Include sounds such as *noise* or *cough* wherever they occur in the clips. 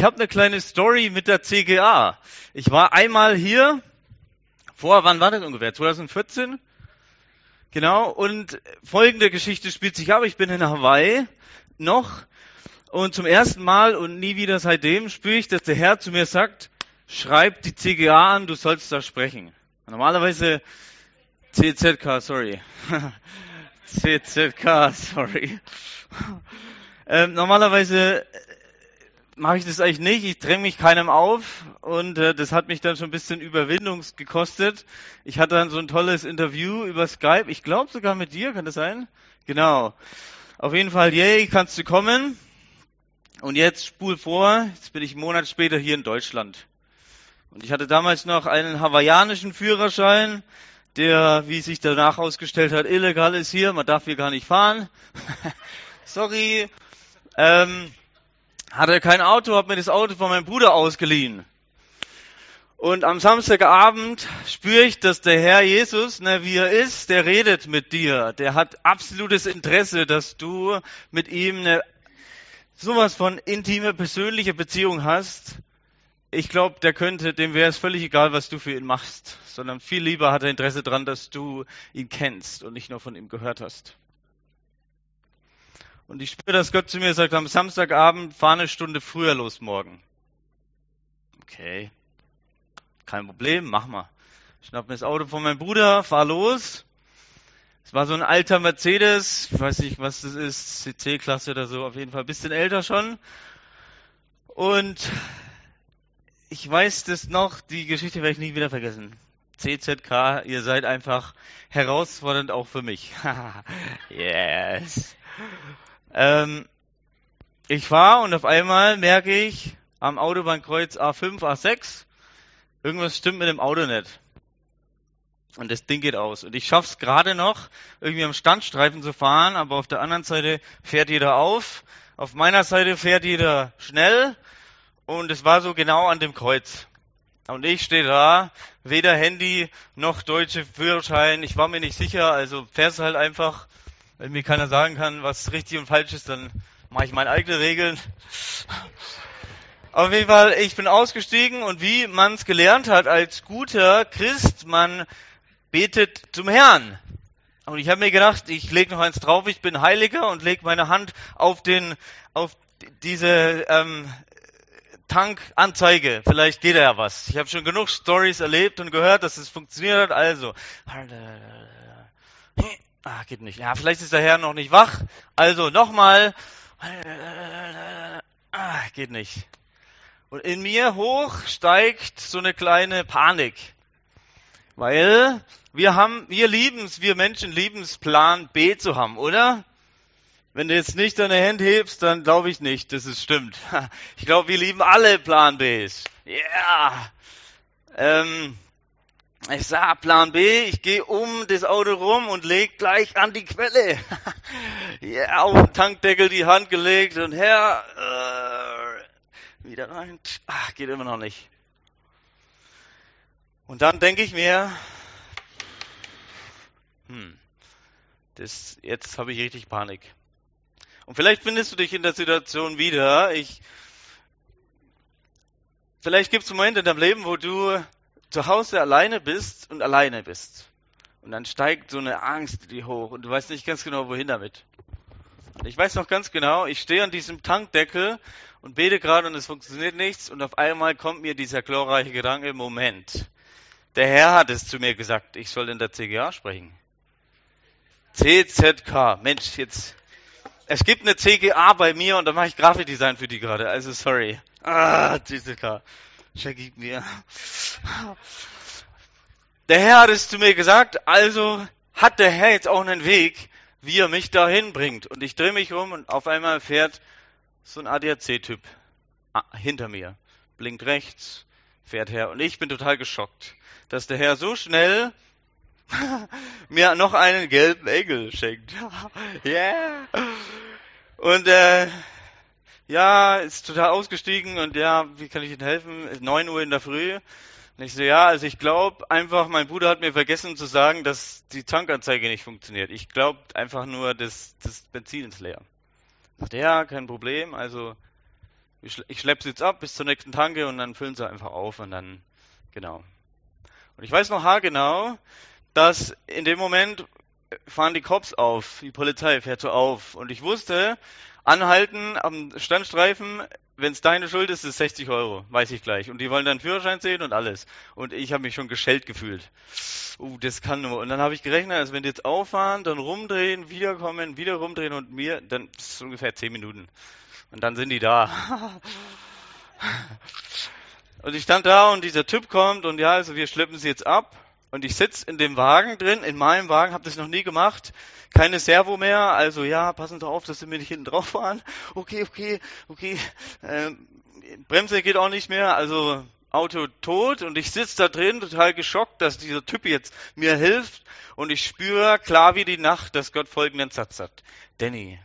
Ich habe eine kleine Story mit der CGA. Ich war einmal hier, vor, wann war das ungefähr? 2014? Genau, und folgende Geschichte spielt sich ab. Ich bin in Hawaii noch und zum ersten Mal und nie wieder seitdem spüre ich, dass der Herr zu mir sagt, schreib die CGA an, du sollst da sprechen. Normalerweise CZK, sorry. *laughs* CZK, sorry. *laughs* Ähm, normalerweise mache ich das eigentlich nicht. Ich dränge mich keinem auf und äh, das hat mich dann schon ein bisschen Überwindung gekostet. Ich hatte dann so ein tolles Interview über Skype. Ich glaube sogar mit dir, kann das sein? Genau. Auf jeden Fall, yay, kannst du kommen. Und jetzt spul vor, jetzt bin ich einen Monat später hier in Deutschland. Und ich hatte damals noch einen hawaiianischen Führerschein, der, wie sich danach ausgestellt hat, illegal ist hier, man darf hier gar nicht fahren. *laughs* Sorry. Ähm, hatte kein Auto, habe mir das Auto von meinem Bruder ausgeliehen. Und am Samstagabend spüre ich, dass der Herr Jesus, ne, wie er ist, der redet mit dir. Der hat absolutes Interesse, dass du mit ihm eine sowas von intime, persönliche Beziehung hast. Ich glaube, der könnte, dem wäre es völlig egal, was du für ihn machst, sondern viel lieber hat er Interesse daran, dass du ihn kennst und nicht nur von ihm gehört hast. Und ich spüre, dass Gott zu mir sagt, am Samstagabend fahr eine Stunde früher los morgen. Okay. Kein Problem, mach mal. Schnapp mir das Auto von meinem Bruder, fahr los. Es war so ein alter Mercedes, ich weiß nicht, was das ist, CC-Klasse oder so, auf jeden Fall ein bisschen älter schon. Und ich weiß das noch, die Geschichte werde ich nie wieder vergessen. CZK, ihr seid einfach herausfordernd auch für mich. *laughs* yes. Ähm, ich fahre und auf einmal merke ich am Autobahnkreuz A5, A6, irgendwas stimmt mit dem Auto nicht. Und das Ding geht aus. Und ich schaff's gerade noch, irgendwie am Standstreifen zu fahren, aber auf der anderen Seite fährt jeder auf. Auf meiner Seite fährt jeder schnell. Und es war so genau an dem Kreuz. Und ich stehe da, weder Handy noch deutsche Führerschein. Ich war mir nicht sicher, also fährst halt einfach wenn mir keiner sagen kann, was richtig und falsch ist, dann mache ich meine eigenen Regeln. Auf jeden Fall, ich bin ausgestiegen und wie man es gelernt hat als guter Christ, man betet zum Herrn. Und ich habe mir gedacht, ich lege noch eins drauf, ich bin Heiliger und lege meine Hand auf den, auf diese ähm, Tankanzeige. Vielleicht geht da ja was. Ich habe schon genug Stories erlebt und gehört, dass es funktioniert hat. Also Ah, geht nicht. Ja, vielleicht ist der Herr noch nicht wach. Also nochmal. Ah, geht nicht. Und in mir hoch steigt so eine kleine Panik. Weil wir haben, wir lieben es, wir Menschen lieben es, Plan B zu haben, oder? Wenn du jetzt nicht deine Hände hebst, dann glaube ich nicht, dass es stimmt. *laughs* Ich glaube, wir lieben alle Plan Bs. Ja. Yeah. Ähm, ich sah Plan B, ich gehe um das Auto rum und leg gleich an die Quelle. *laughs* ja, auf den Tankdeckel die Hand gelegt und her, äh, wieder rein. Ach, geht immer noch nicht. Und dann denke ich mir, hm, das, jetzt habe ich richtig Panik. Und vielleicht findest du dich in der Situation wieder. Ich, vielleicht gibt es Momente in deinem Leben, wo du zu Hause alleine bist und alleine bist. Und dann steigt so eine Angst die hoch und du weißt nicht ganz genau, wohin damit. Und ich weiß noch ganz genau, ich stehe an diesem Tankdeckel und bete gerade und es funktioniert nichts und auf einmal kommt mir dieser glorreiche Gedanke, Moment. Der Herr hat es zu mir gesagt, ich soll in der CGA sprechen. CZK, Mensch, jetzt, es gibt eine CGA bei mir und da mache ich Grafikdesign für die gerade, also sorry. Ah, CZK. Vergib mir. Der Herr hat es zu mir gesagt, also hat der Herr jetzt auch einen Weg, wie er mich dahin bringt. Und ich drehe mich um und auf einmal fährt so ein ADAC-Typ hinter mir, blinkt rechts, fährt her. Und ich bin total geschockt, dass der Herr so schnell *laughs* mir noch einen gelben Engel schenkt. *laughs* yeah. Und äh, ja, ist total ausgestiegen und ja, wie kann ich Ihnen helfen? Ist 9 Uhr in der Früh. Und ich so, ja, also ich glaube einfach, mein Bruder hat mir vergessen zu sagen, dass die Tankanzeige nicht funktioniert. Ich glaube einfach nur, dass das Benzin ist leer. Sagt ja, kein Problem. Also Ich, ich schleppe sie jetzt ab bis zur nächsten Tanke und dann füllen sie einfach auf und dann, genau. Und ich weiß noch haargenau, dass in dem Moment fahren die Cops auf, die Polizei fährt so auf. Und ich wusste, anhalten am Standstreifen, wenn es deine Schuld ist, ist 60 Euro, weiß ich gleich. Und die wollen dann Führerschein sehen und alles. Und ich habe mich schon geschellt gefühlt. Uh, das kann nur. Und dann habe ich gerechnet, also wenn die jetzt auffahren, dann rumdrehen, wiederkommen, wieder rumdrehen und mir, dann ist es ungefähr 10 Minuten. Und dann sind die da. *laughs* und ich stand da und dieser Typ kommt und ja, also wir schleppen sie jetzt ab. Und ich sitze in dem Wagen drin, in meinem Wagen, habe das noch nie gemacht. Keine Servo mehr, also ja, passen Sie auf, dass Sie mir nicht hinten drauf fahren. *laughs* Okay, okay, okay. Ähm, Bremse geht auch nicht mehr, also Auto tot und ich sitze da drin, total geschockt, dass dieser Typ jetzt mir hilft und ich spüre klar wie die Nacht, dass Gott folgenden Satz sagt. Danny,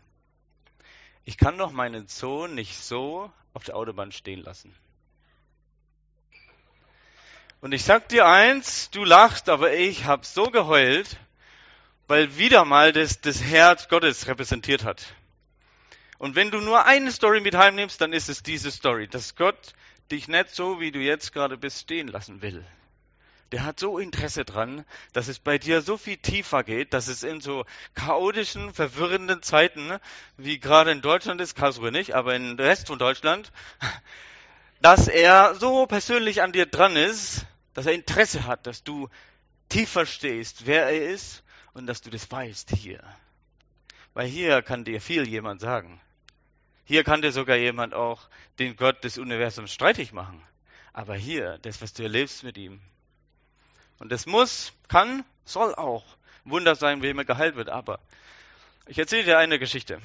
ich kann doch meinen Sohn nicht so auf der Autobahn stehen lassen. Und ich sag dir eins, du lachst, aber ich habe so geheult, weil wieder mal das, das Herz Gottes repräsentiert hat. Und wenn du nur eine Story mit heimnimmst, dann ist es diese Story, dass Gott dich nicht so, wie du jetzt gerade bist, stehen lassen will. Der hat so Interesse dran, dass es bei dir so viel tiefer geht, dass es in so chaotischen, verwirrenden Zeiten, wie gerade in Deutschland ist, Karlsruhe nicht, aber in der Rest von Deutschland, dass er so persönlich an dir dran ist, dass er Interesse hat, dass du tief verstehst, wer er ist und dass du das weißt hier. Weil hier kann dir viel jemand sagen. Hier kann dir sogar jemand auch den Gott des Universums streitig machen. Aber hier, das, was du erlebst mit ihm. Und das muss, kann, soll auch Wunder sein, wie immer geheilt wird. Aber ich erzähle dir eine Geschichte.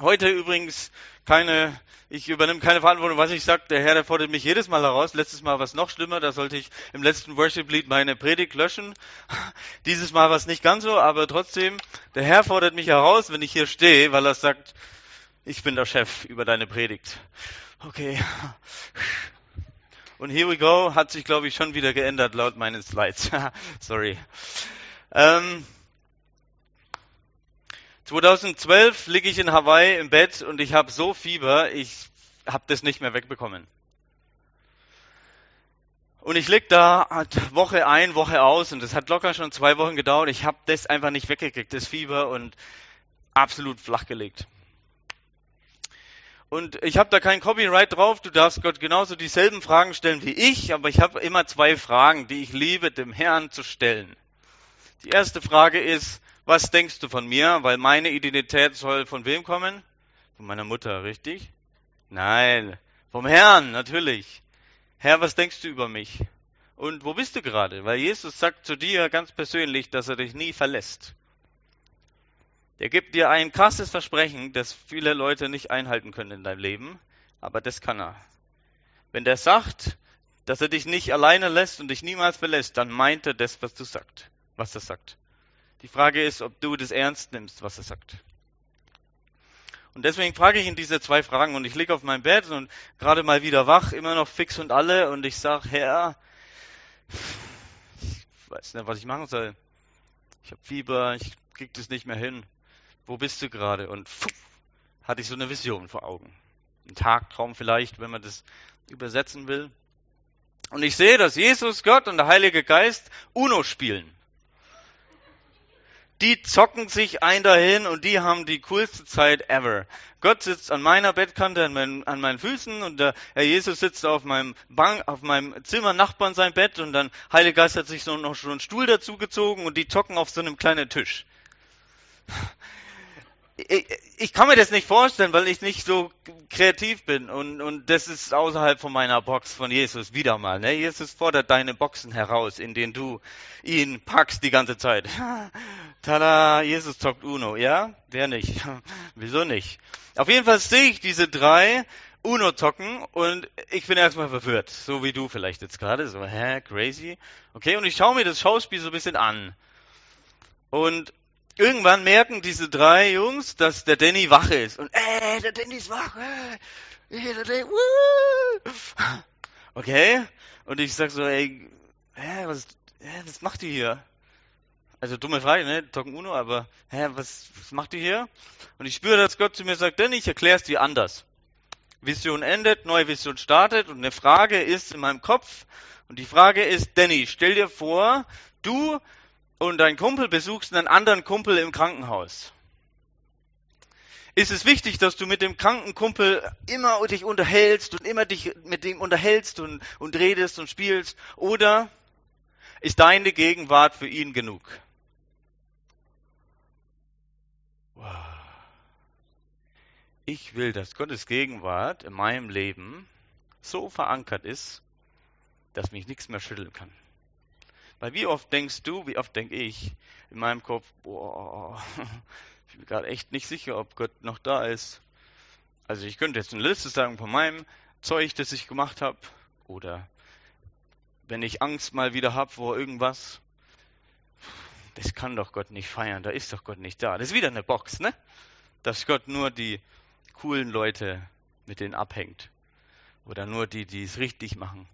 Heute übrigens keine, ich übernehme keine Verantwortung, was ich sage. Der Herr, der fordert mich jedes Mal heraus. Letztes Mal war es noch schlimmer, da sollte ich im letzten Worship-Lied meine Predigt löschen. *laughs* Dieses Mal war es nicht ganz so, aber trotzdem, der Herr fordert mich heraus, wenn ich hier stehe, weil er sagt, ich bin der Chef über deine Predigt. Okay. Und here we go, hat sich, glaube ich, schon wieder geändert laut meinen Slides. *laughs* Sorry. Ähm, 2012 liege ich in Hawaii im Bett und ich habe so Fieber, ich habe das nicht mehr wegbekommen. Und ich lieg da Woche ein, Woche aus und es hat locker schon zwei Wochen gedauert. Ich habe das einfach nicht weggekriegt, das Fieber und absolut flach gelegt. Und ich habe da kein Copyright drauf. Du darfst Gott genauso dieselben Fragen stellen wie ich, aber ich habe immer zwei Fragen, die ich liebe, dem Herrn zu stellen. Die erste Frage ist, was denkst du von mir? Weil meine Identität soll von wem kommen? Von meiner Mutter, richtig? Nein, vom Herrn, natürlich. Herr, was denkst du über mich? Und wo bist du gerade? Weil Jesus sagt zu dir ganz persönlich, dass er dich nie verlässt. Er gibt dir ein krasses Versprechen, das viele Leute nicht einhalten können in deinem Leben, aber das kann er. Wenn der sagt, dass er dich nicht alleine lässt und dich niemals verlässt, dann meint er das, was du sagst, was er sagt. Die Frage ist, ob du das ernst nimmst, was er sagt. Und deswegen frage ich ihn diese zwei Fragen und ich liege auf meinem Bett und gerade mal wieder wach, immer noch fix und alle und ich sage, Herr, ich weiß nicht, was ich machen soll. Ich habe Fieber, ich krieg das nicht mehr hin. Wo bist du gerade? Und pfuh, hatte ich so eine Vision vor Augen. Ein Tagtraum vielleicht, wenn man das übersetzen will. Und ich sehe, dass Jesus, Gott und der Heilige Geist Uno spielen die zocken sich ein dahin und die haben die coolste Zeit ever. Gott sitzt an meiner Bettkante, an meinen, an meinen Füßen und der Herr Jesus sitzt auf meinem Bank, auf meinem Zimmer Nachbarn sein Bett und dann Heilige Geist hat sich so noch so einen Stuhl dazugezogen und die zocken auf so einem kleinen Tisch ich, ich kann mir das nicht vorstellen, weil ich nicht so kreativ bin und, und das ist außerhalb von meiner Box von Jesus wieder mal. Ne? Jesus fordert deine Boxen heraus, in denen du ihn packst die ganze Zeit. *laughs* Tada, Jesus zockt Uno, ja? Wer nicht? *laughs* Wieso nicht? Auf jeden Fall sehe ich diese drei Uno zocken und ich bin erstmal verwirrt, so wie du vielleicht jetzt gerade, so, hä, crazy? Okay, und ich schaue mir das Schauspiel so ein bisschen an. Und irgendwann merken diese drei Jungs, dass der Danny wach ist. Und, ey, der Danny ist wach. Ey, der Danny. *laughs* Okay. Und ich sag so, ey, hä, was, hä, was macht ihr hier? Also dumme Frage, ne? Talken Uno, aber hä, was, was macht ihr hier? Und ich spüre, dass Gott zu mir sagt, Danny, ich erklär's dir anders. Vision endet, neue Vision startet und eine Frage ist in meinem Kopf. Und die Frage ist, Danny, stell dir vor, du und dein Kumpel besuchst einen anderen Kumpel im Krankenhaus. Ist es wichtig, dass du mit dem kranken Kumpel immer dich unterhältst und immer dich mit dem unterhältst und, und redest und spielst? Oder ist deine Gegenwart für ihn genug? Ich will, dass Gottes Gegenwart in meinem Leben so verankert ist, dass mich nichts mehr schütteln kann. Weil wie oft denkst du, wie oft denke ich in meinem Kopf, boah, *laughs* ich bin gerade echt nicht sicher, ob Gott noch da ist. Also ich könnte jetzt eine Liste sagen von meinem Zeug, das ich gemacht habe, oder wenn ich Angst mal wieder habe vor irgendwas, das kann doch Gott nicht feiern, da ist doch Gott nicht da. Das ist wieder eine Box, ne? Dass Gott nur die coolen Leute mit denen abhängt. Oder nur die, die es richtig machen.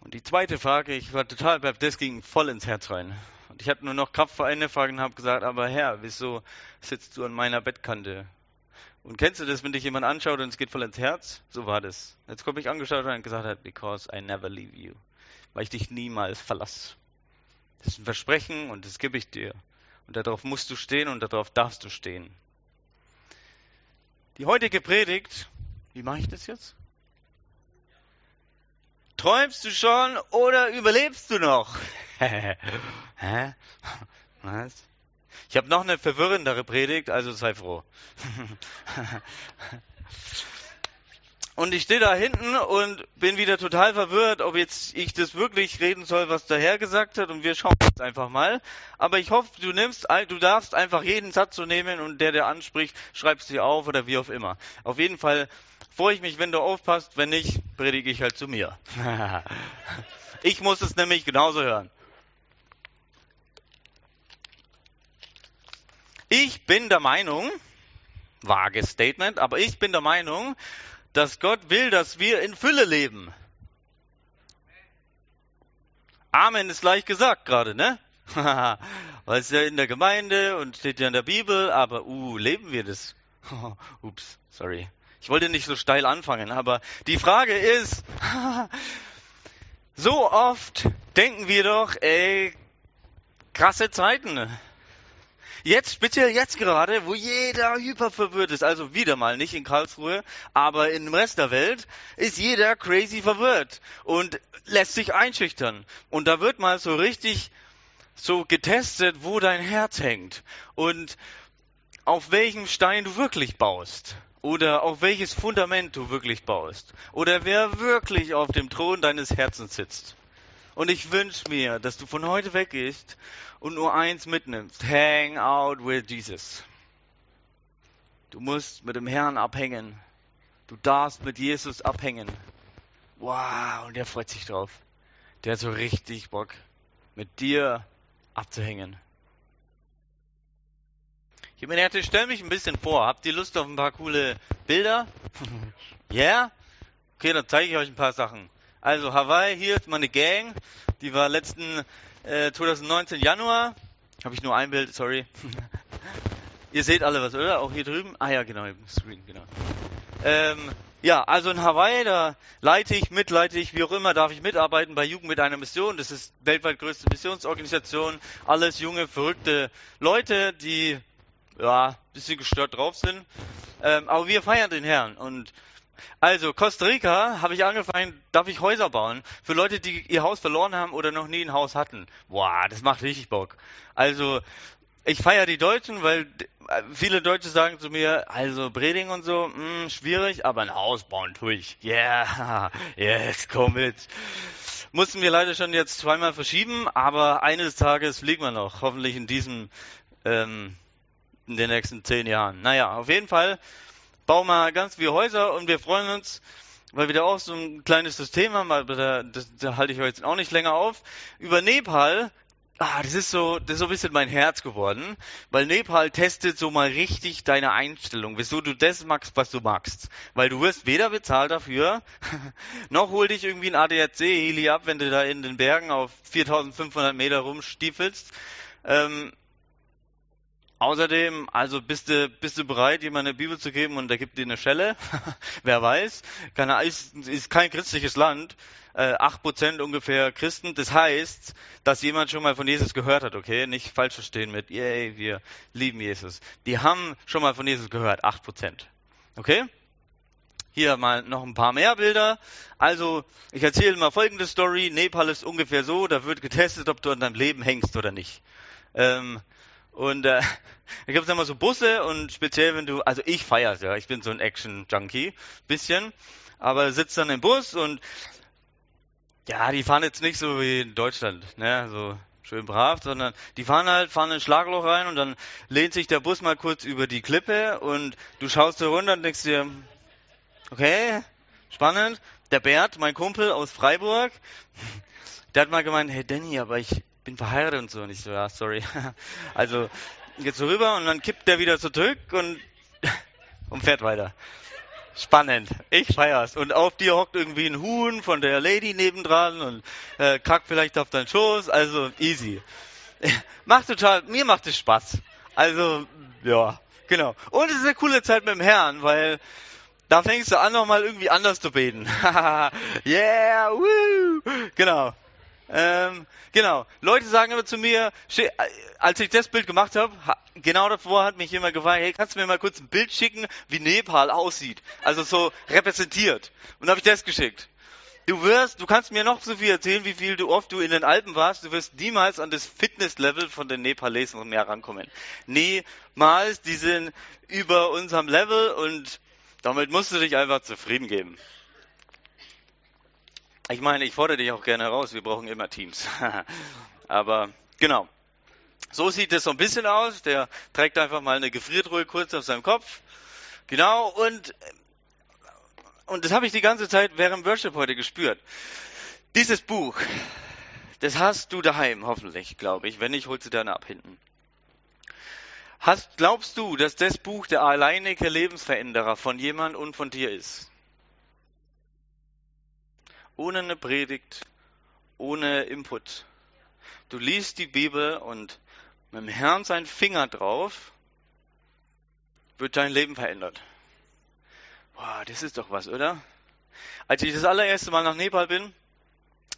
Und die zweite Frage, ich war total, das ging voll ins Herz rein. Und ich hatte nur noch Kraft für eine Frage und habe gesagt, aber Herr, wieso sitzt du an meiner Bettkante? Und kennst du das, wenn dich jemand anschaut und es geht voll ins Herz? So war das. Jetzt komme ich angeschaut und gesagt hat, because I never leave you. Weil ich dich niemals verlasse. Das ist ein Versprechen und das gebe ich dir. Und darauf musst du stehen und darauf darfst du stehen. Die heutige Predigt, wie mache ich das jetzt? Träumst du schon oder überlebst du noch? *laughs* Hä? Was? Ich habe noch eine verwirrendere Predigt, also sei froh. *laughs* Und ich stehe da hinten und bin wieder total verwirrt, ob jetzt ich das wirklich reden soll, was der Herr gesagt hat. Und wir schauen jetzt einfach mal. Aber ich hoffe, du nimmst, du darfst einfach jeden Satz so nehmen und der, der anspricht, schreibst dir auf oder wie auch immer. Auf jeden Fall freue ich mich, wenn du aufpasst. Wenn nicht, predige ich halt zu mir. *laughs* ich muss es nämlich genauso hören. Ich bin der Meinung, vages Statement, aber ich bin der Meinung, dass Gott will, dass wir in Fülle leben. Amen ist leicht gesagt gerade, ne? *laughs* Weil es ja in der Gemeinde und steht ja in der Bibel, aber uh, leben wir das? *laughs* Ups, sorry. Ich wollte nicht so steil anfangen, aber die Frage ist, *laughs* so oft denken wir doch, ey, krasse Zeiten. Jetzt, speziell jetzt gerade, wo jeder hyper verwirrt ist, also wieder mal nicht in Karlsruhe, aber im Rest der Welt, ist jeder crazy verwirrt und lässt sich einschüchtern. Und da wird mal so richtig so getestet, wo dein Herz hängt und auf welchem Stein du wirklich baust. Oder auf welches Fundament du wirklich baust. Oder wer wirklich auf dem Thron deines Herzens sitzt. Und ich wünsche mir, dass du von heute weggehst und nur eins mitnimmst. Hang out with Jesus. Du musst mit dem Herrn abhängen. Du darfst mit Jesus abhängen. Wow, und der freut sich drauf. Der hat so richtig Bock, mit dir abzuhängen. Ich habe mir stelle mich ein bisschen vor. Habt ihr Lust auf ein paar coole Bilder? *laughs* Ja? yeah? Okay, dann zeige ich euch ein paar Sachen. Also Hawaii, hier ist meine Gang. Die war letzten äh, 2019 Januar. Habe ich nur ein Bild, sorry. *laughs* Ihr seht alle was, oder? Auch hier drüben? Ah ja, genau, im Screen, genau. Ähm, ja, also in Hawaii, da leite ich, mitleite ich, wie auch immer, darf ich mitarbeiten bei Jugend mit einer Mission. Das ist weltweit größte Missionsorganisation. Alles junge, verrückte Leute, die ja, bisschen gestört drauf sind. Ähm, aber wir feiern den Herrn und also, Costa Rica habe ich angefangen, darf ich Häuser bauen für Leute, die ihr Haus verloren haben oder noch nie ein Haus hatten. Boah, das macht richtig Bock. Also, ich feiere die Deutschen, weil viele Deutsche sagen zu mir, also Breding und so, mh, hm, schwierig, aber ein Haus bauen tue ich. Yeah, *laughs* yes, komm mit. Mussten wir leider schon jetzt zweimal verschieben, aber eines Tages fliegen wir noch, hoffentlich in diesem, ähm, in den nächsten zehn Jahren. Naja, auf jeden Fall bauen wir ganz viele Häuser und wir freuen uns, weil wir da auch so ein kleines System haben, aber da, das, da halte ich euch jetzt auch nicht länger auf. Über Nepal, ah, das ist so, das ist so ein bisschen mein Herz geworden, weil Nepal testet so mal richtig deine Einstellung, wieso du das magst, was du magst. Weil du wirst weder bezahlt dafür, *laughs* noch hol dich irgendwie ein ADAC-Heli ab, wenn du da in den Bergen auf 4500 Meter rumstiefelst. Ähm, Außerdem, also bist du, bist du bereit, jemandem eine Bibel zu geben und der gibt dir eine Schelle? *laughs* Wer weiß. Keine, ist, ist kein christliches Land. Äh, acht Prozent ungefähr Christen. Das heißt, dass jemand schon mal von Jesus gehört hat, okay? Nicht falsch verstehen mit, yay, wir lieben Jesus. Die haben schon mal von Jesus gehört, acht Prozent. Okay? Hier mal noch ein paar mehr Bilder. Also, ich erzähle mal folgende Story. Nepal ist ungefähr so, da wird getestet, ob du an deinem Leben hängst oder nicht. Ähm, und äh, *laughs* da gibt es immer so Busse und speziell wenn du, also ich feier's ja, ich bin so ein Action-Junkie, bisschen, aber sitzt dann im Bus und ja, die fahren jetzt nicht so wie in Deutschland, ne, so schön brav, sondern die fahren halt, fahren in ein Schlagloch rein und dann lehnt sich der Bus mal kurz über die Klippe und du schaust da runter und denkst dir, okay, spannend. Der Bert, mein Kumpel aus Freiburg, *laughs* der hat mal gemeint, hey Danny, aber ich, bin verheiratet und so. Und ich so, ja, sorry. *laughs* Also geht so rüber und dann kippt der wieder zurück und, *laughs* und fährt weiter. Spannend. Ich feier's. Und auf dir hockt irgendwie ein Huhn von der Lady nebendran und äh, kackt vielleicht auf deinen Schoß. Also easy. *laughs* Macht total, mir macht es Spaß. Also, ja, genau. Und es ist eine coole Zeit mit dem Herrn, weil da fängst du an, nochmal irgendwie anders zu beten. yeah, woo! Genau. Ähm, genau. Leute sagen immer zu mir, äh, als ich das Bild gemacht habe, genau davor hat mich jemand gefragt, hey, kannst du mir mal kurz ein Bild schicken, wie Nepal aussieht? Also so repräsentiert. Und habe ich das geschickt. Du wirst, du kannst mir noch so viel erzählen, wie viel du oft du in den Alpen warst, du wirst niemals an das Fitnesslevel von den Nepalesen mehr rankommen. Niemals, die sind über unserem Level und damit musst du dich einfach zufrieden geben. Ich meine, ich fordere dich auch gerne heraus, wir brauchen immer Teams. *laughs* Aber genau. So sieht es so ein bisschen aus. Der trägt einfach mal eine Gefriertruhe kurz auf seinem Kopf. Genau, und, und das habe ich die ganze Zeit während Worship heute gespürt. Dieses Buch, das hast du daheim, hoffentlich, glaube ich. Wenn nicht, holst du dann ab hinten. Hast, glaubst du, dass das Buch der alleinige Lebensveränderer von jemand und von dir ist? Ohne eine Predigt, ohne Input. Du liest die Bibel und mit dem Herrn sein Finger drauf wird dein Leben verändert. Boah, das ist doch was, oder? Als ich das allererste Mal nach Nepal bin,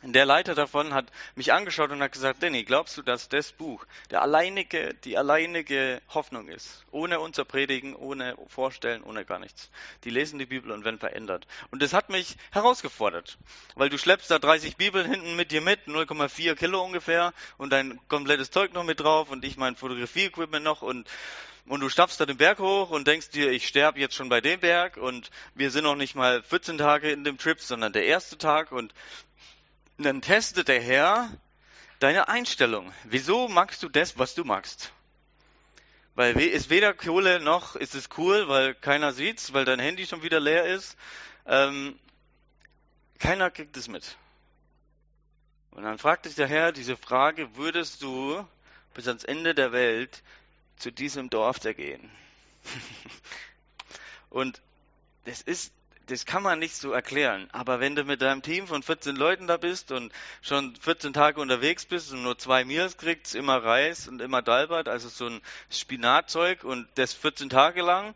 der Leiter davon hat mich angeschaut und hat gesagt, Danny, glaubst du, dass das Buch der alleinige, die alleinige Hoffnung ist? Ohne unser Predigen, ohne Vorstellen, ohne gar nichts. Die lesen die Bibel und werden verändert. Und das hat mich herausgefordert, weil du schleppst da 30 Bibeln hinten mit dir mit, 0,4 Kilo ungefähr und dein komplettes Zeug noch mit drauf und ich mein Fotografie-Equipment noch und und du stapfst da den Berg hoch und denkst dir, ich sterbe jetzt schon bei dem Berg und wir sind noch nicht mal 14 Tage in dem Trip, sondern der erste Tag und und dann testet der Herr deine Einstellung. Wieso magst du das, was du magst? Weil ist weder Kohle noch ist es cool, weil keiner sieht's, weil dein Handy schon wieder leer ist. Ähm, keiner kriegt es mit. Und dann fragt dich der Herr diese Frage, würdest du bis ans Ende der Welt zu diesem Dorf da gehen? *laughs* Und das ist das kann man nicht so erklären. Aber wenn du mit deinem Team von 14 Leuten da bist und schon 14 Tage unterwegs bist und nur zwei Meals kriegst, immer Reis und immer Dalbert, also so ein Spinatzeug und das 14 Tage lang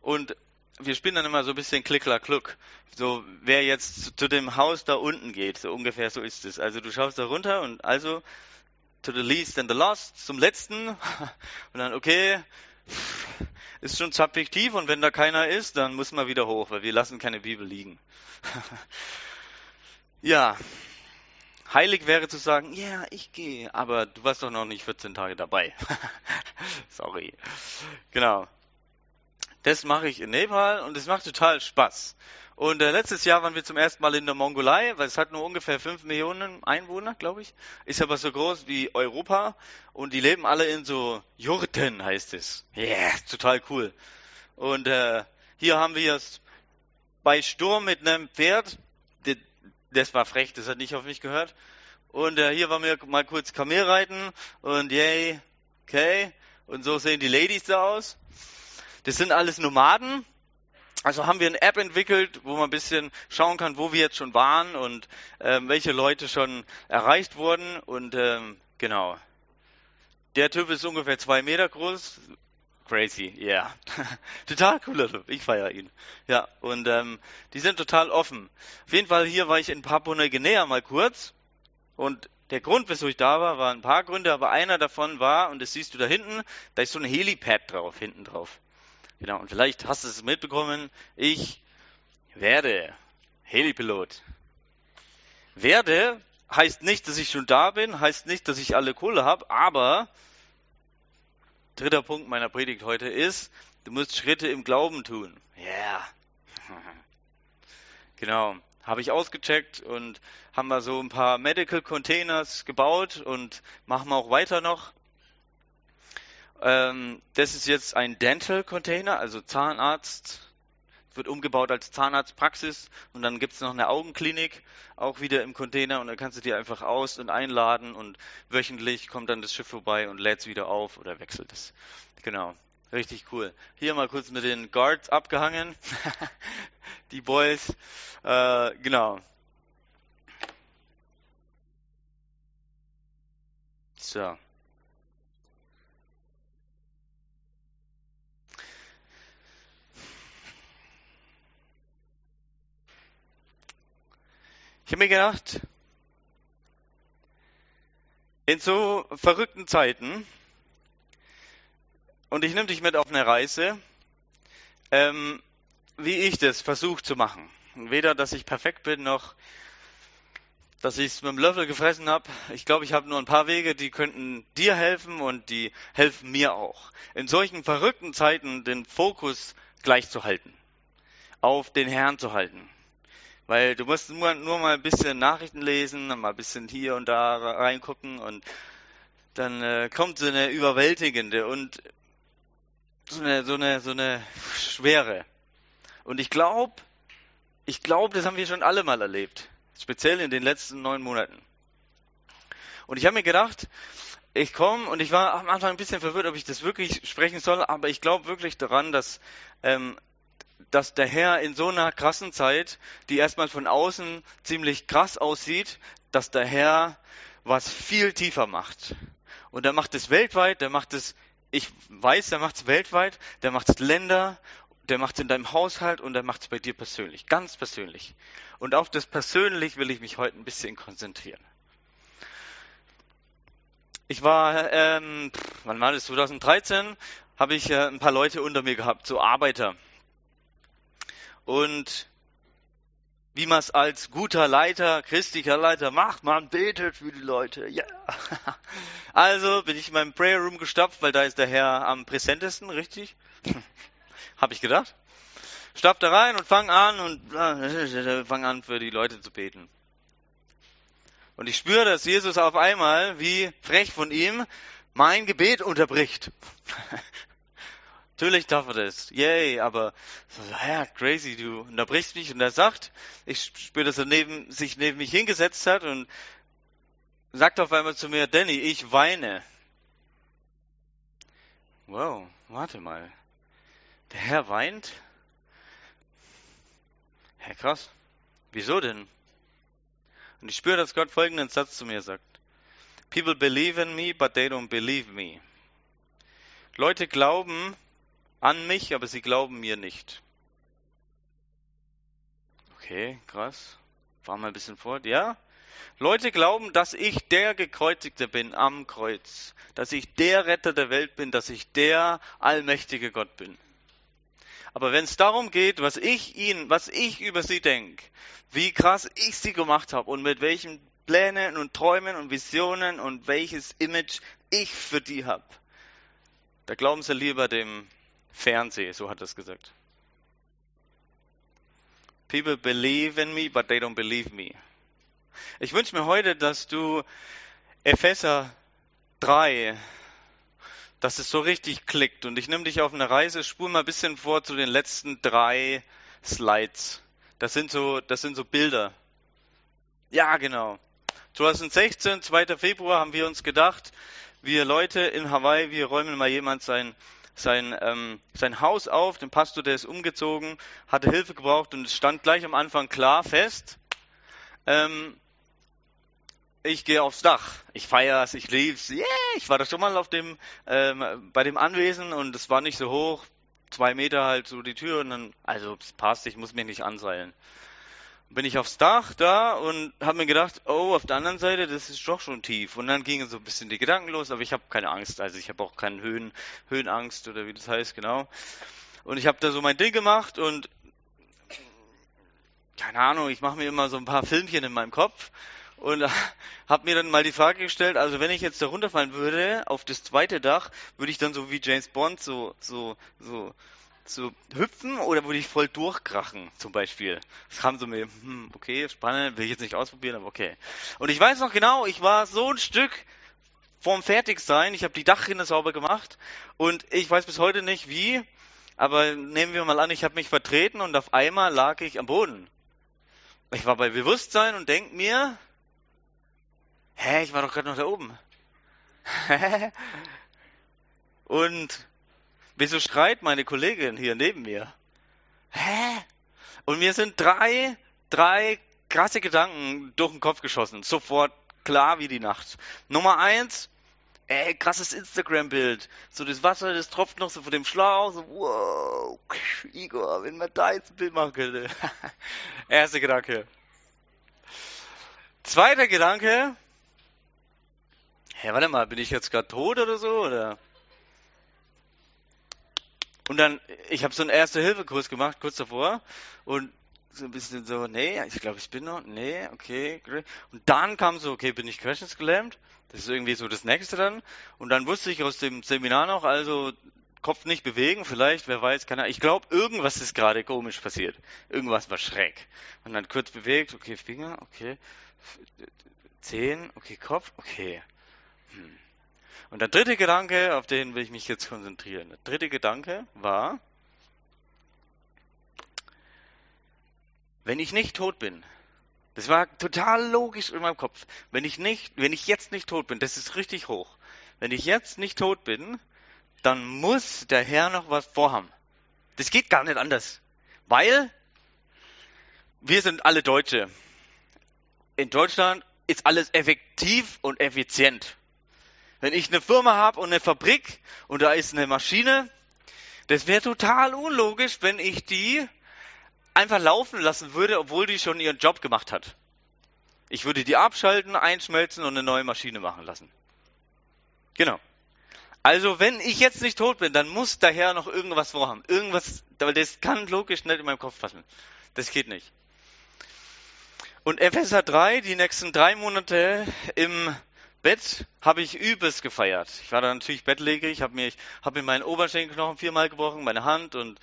und wir spielen dann immer so ein bisschen Klickler-Kluck. So, wer jetzt zu dem Haus da unten geht, so ungefähr so ist es. Also du schaust da runter und also to the least and the lost, zum letzten *laughs* und dann okay, ist schon subjektiv und wenn da keiner ist, dann muss man wieder hoch, weil wir lassen keine Bibel liegen. *laughs* ja, heilig wäre zu sagen, ja, yeah, ich gehe, aber du warst doch noch nicht 14 Tage dabei. *laughs* Sorry. Genau. Das mache ich in Nepal und es macht total Spaß. Und äh, letztes Jahr waren wir zum ersten Mal in der Mongolei, weil es hat nur ungefähr fünf Millionen Einwohner, glaube ich. Ist aber so groß wie Europa. Und die leben alle in so Jurten, heißt es. Yeah, total cool. Und äh, hier haben wir es bei Sturm mit einem Pferd. Das war frech, das hat nicht auf mich gehört. Und äh, hier waren wir mal kurz Kamel reiten. Und yay, okay. Und so sehen die Ladies da aus. Das sind alles Nomaden also haben wir eine App entwickelt, wo man ein bisschen schauen kann, wo wir jetzt schon waren und ähm, welche Leute schon erreicht wurden. Und ähm, genau. Der Typ ist ungefähr zwei Meter groß. Crazy. Yeah. *laughs* total cooler Typ. Ich feiere ihn. Ja, und ähm, die sind total offen. Auf jeden Fall hier war ich in Papua-Neuguinea mal kurz. Und der Grund, wieso ich da war, waren ein paar Gründe, aber einer davon war, und das siehst du da hinten, da ist so ein Helipad drauf, hinten drauf. Genau, und vielleicht hast du es mitbekommen, ich werde Helipilot. Werde heißt nicht, dass ich schon da bin, heißt nicht, dass ich alle Kohle habe, aber dritter Punkt meiner Predigt heute ist, du musst Schritte im Glauben tun. Ja. Yeah. *laughs* genau. Habe ich ausgecheckt und haben wir so ein paar Medical Containers gebaut und machen wir auch weiter noch. Ähm, das ist jetzt ein Dental Container, also Zahnarzt, wird umgebaut als Zahnarztpraxis und dann gibt es noch eine Augenklinik, auch wieder im Container und dann kannst du dir einfach aus- und einladen und wöchentlich kommt dann das Schiff vorbei und lädt es wieder auf oder wechselt es. Genau, richtig cool. Hier mal kurz mit den Guards abgehangen, *laughs* die Boys, äh, genau. So. Ich habe mir gedacht, in so verrückten Zeiten, und ich nehme dich mit auf eine Reise, ähm, wie ich das versuche zu machen. Weder, dass ich perfekt bin, noch, dass ich es mit dem Löffel gefressen habe. Ich glaube, ich habe nur ein paar Wege, die könnten dir helfen und die helfen mir auch. In solchen verrückten Zeiten den Fokus gleich zu halten, auf den Herrn zu halten. Weil du musst nur, nur mal ein bisschen Nachrichten lesen, mal ein bisschen hier und da reingucken und dann äh, kommt so eine überwältigende und so eine, so eine, so eine Schwere. Und ich glaube, ich glaube, das haben wir schon alle mal erlebt. Speziell in den letzten neun Monaten. Und ich habe mir gedacht, ich komme und ich war am Anfang ein bisschen verwirrt, ob ich das wirklich sprechen soll, aber ich glaube wirklich daran, dass ähm, dass der Herr in so einer krassen Zeit, die erstmal von außen ziemlich krass aussieht, dass der Herr was viel tiefer macht. Und er macht es weltweit, der macht es, ich weiß, der macht es weltweit, der macht es Länder, der macht es in deinem Haushalt und der macht es bei dir persönlich, ganz persönlich. Und auf das persönlich will ich mich heute ein bisschen konzentrieren. Ich war, ähm, wann war das, 2013, habe ich äh, ein paar Leute unter mir gehabt, so Arbeiter und wie man es als guter Leiter, christlicher Leiter macht, man betet für die Leute. Ja. Yeah. *laughs* Also bin ich in meinem Prayer Room gestapft, weil da ist der Herr am präsentesten, richtig? *laughs* Habe ich gedacht. Stapf da rein und fang an und äh, *laughs* fang an für die Leute zu beten. Und ich spüre, dass Jesus auf einmal, wie frech von ihm, mein Gebet unterbricht. Natürlich darf er das. Yay, aber so, ja, crazy, du unterbrichst mich und er sagt, ich spüre, dass er neben, sich neben mich hingesetzt hat und sagt auf einmal zu mir, Danny, ich weine. Wow, warte mal. Der Herr weint? Herr, krass. Wieso denn? Und ich spüre, dass Gott folgenden Satz zu mir sagt. People believe in me, but they don't believe me. Leute glauben, an mich, aber sie glauben mir nicht. Okay, krass. Fahren wir ein bisschen fort. Ja? Leute glauben, dass ich der Gekreuzigte bin am Kreuz, dass ich der Retter der Welt bin, dass ich der allmächtige Gott bin. Aber wenn es darum geht, was ich ihnen, was ich über sie denke, wie krass ich sie gemacht habe und mit welchen Plänen und Träumen und Visionen und welches Image ich für die habe, da glauben sie lieber dem Fernseh, so hat er es gesagt. People believe in me, but they don't believe me. Ich wünsche mir heute, dass du Epheser 3, dass es so richtig klickt. Und ich nehme dich auf eine Reise, spule mal ein bisschen vor zu den letzten drei Slides. Das sind so, das sind so Bilder. Ja, genau. 2016, 2. Februar, haben wir uns gedacht, wir Leute in Hawaii, wir räumen mal jemand sein sein, ähm, sein Haus auf, den Pastor, der ist umgezogen, hatte Hilfe gebraucht und es stand gleich am Anfang klar fest, ähm, ich gehe aufs Dach. Ich feier's, ich lieb's. Yeah, ich war da schon mal auf dem, ähm, bei dem Anwesen und es war nicht so hoch. Zwei Meter halt so die Tür und dann, also es passt, ich muss mich nicht anseilen. Bin ich aufs Dach da und habe mir gedacht, oh, auf der anderen Seite, das ist doch schon tief. Und dann gingen so ein bisschen die Gedanken los, aber ich habe keine Angst. Also ich habe auch keine Höhen, Höhenangst oder wie das heißt, genau. Und ich habe da so mein Ding gemacht und keine Ahnung, ich mache mir immer so ein paar Filmchen in meinem Kopf und *laughs* habe mir dann mal die Frage gestellt, also wenn ich jetzt da runterfallen würde auf das zweite Dach, würde ich dann so wie James Bond so so so so hüpfen oder würde ich voll durchkrachen zum Beispiel? Das kam so mir, hm, okay, spannend, will ich jetzt nicht ausprobieren, aber okay. Und ich weiß noch genau, ich war so ein Stück vorm Fertigsein, ich habe die Dachrinne sauber gemacht und ich weiß bis heute nicht wie, aber nehmen wir mal an, ich habe mich vertreten und auf einmal lag ich am Boden. Ich war bei Bewusstsein und denk mir, hä, ich war doch gerade noch da oben. *laughs* und wieso schreit meine Kollegin hier neben mir? Hä? Und mir sind drei, drei krasse Gedanken durch den Kopf geschossen. Sofort klar wie die Nacht. Nummer eins, ey, krasses Instagram-Bild. So das Wasser, das tropft noch so von dem Schlauch. So, wow, Igor, wenn man da jetzt ein Bild machen könnte. *laughs* Erster Gedanke. Zweiter Gedanke. Hä, warte mal, bin ich jetzt gerade tot oder so? Oder? Und dann, ich habe so einen Erste-Hilfe-Kurs gemacht, kurz davor. Und so ein bisschen so, nee, ich glaube, ich bin noch, nee, okay. Und dann kam so, okay, bin ich querschnittsgelähmt? Das ist irgendwie so das Nächste dann. Und dann wusste ich aus dem Seminar noch, also Kopf nicht bewegen, vielleicht, wer weiß, keine Ahnung. Ich glaube, irgendwas ist gerade komisch passiert. Irgendwas war schräg. Und dann kurz bewegt, okay, Finger, okay, Zehen, okay, Kopf, okay. Hm. Und der dritte Gedanke, auf den will ich mich jetzt konzentrieren. Der dritte Gedanke war, wenn ich nicht tot bin, das war total logisch in meinem Kopf. Wenn ich nicht, wenn ich jetzt nicht tot bin, das ist richtig hoch. Wenn ich jetzt nicht tot bin, dann muss der Herr noch was vorhaben. Das geht gar nicht anders. Weil wir sind alle Deutsche. In Deutschland ist alles effektiv und effizient. Wenn ich eine Firma habe und eine Fabrik und da ist eine Maschine, das wäre total unlogisch, wenn ich die einfach laufen lassen würde, obwohl die schon ihren Job gemacht hat. Ich würde die abschalten, einschmelzen und eine neue Maschine machen lassen. Genau. Also, wenn ich jetzt nicht tot bin, dann muss daher noch irgendwas vorhaben. Irgendwas, weil das kann logisch nicht in meinem Kopf passen. Das geht nicht. Und Epheser 3, die nächsten drei Monate im Bett habe ich übelst gefeiert. Ich war da natürlich bettlägerig, habe mir, hab mir meinen Oberschenkelknochen viermal gebrochen, meine Hand und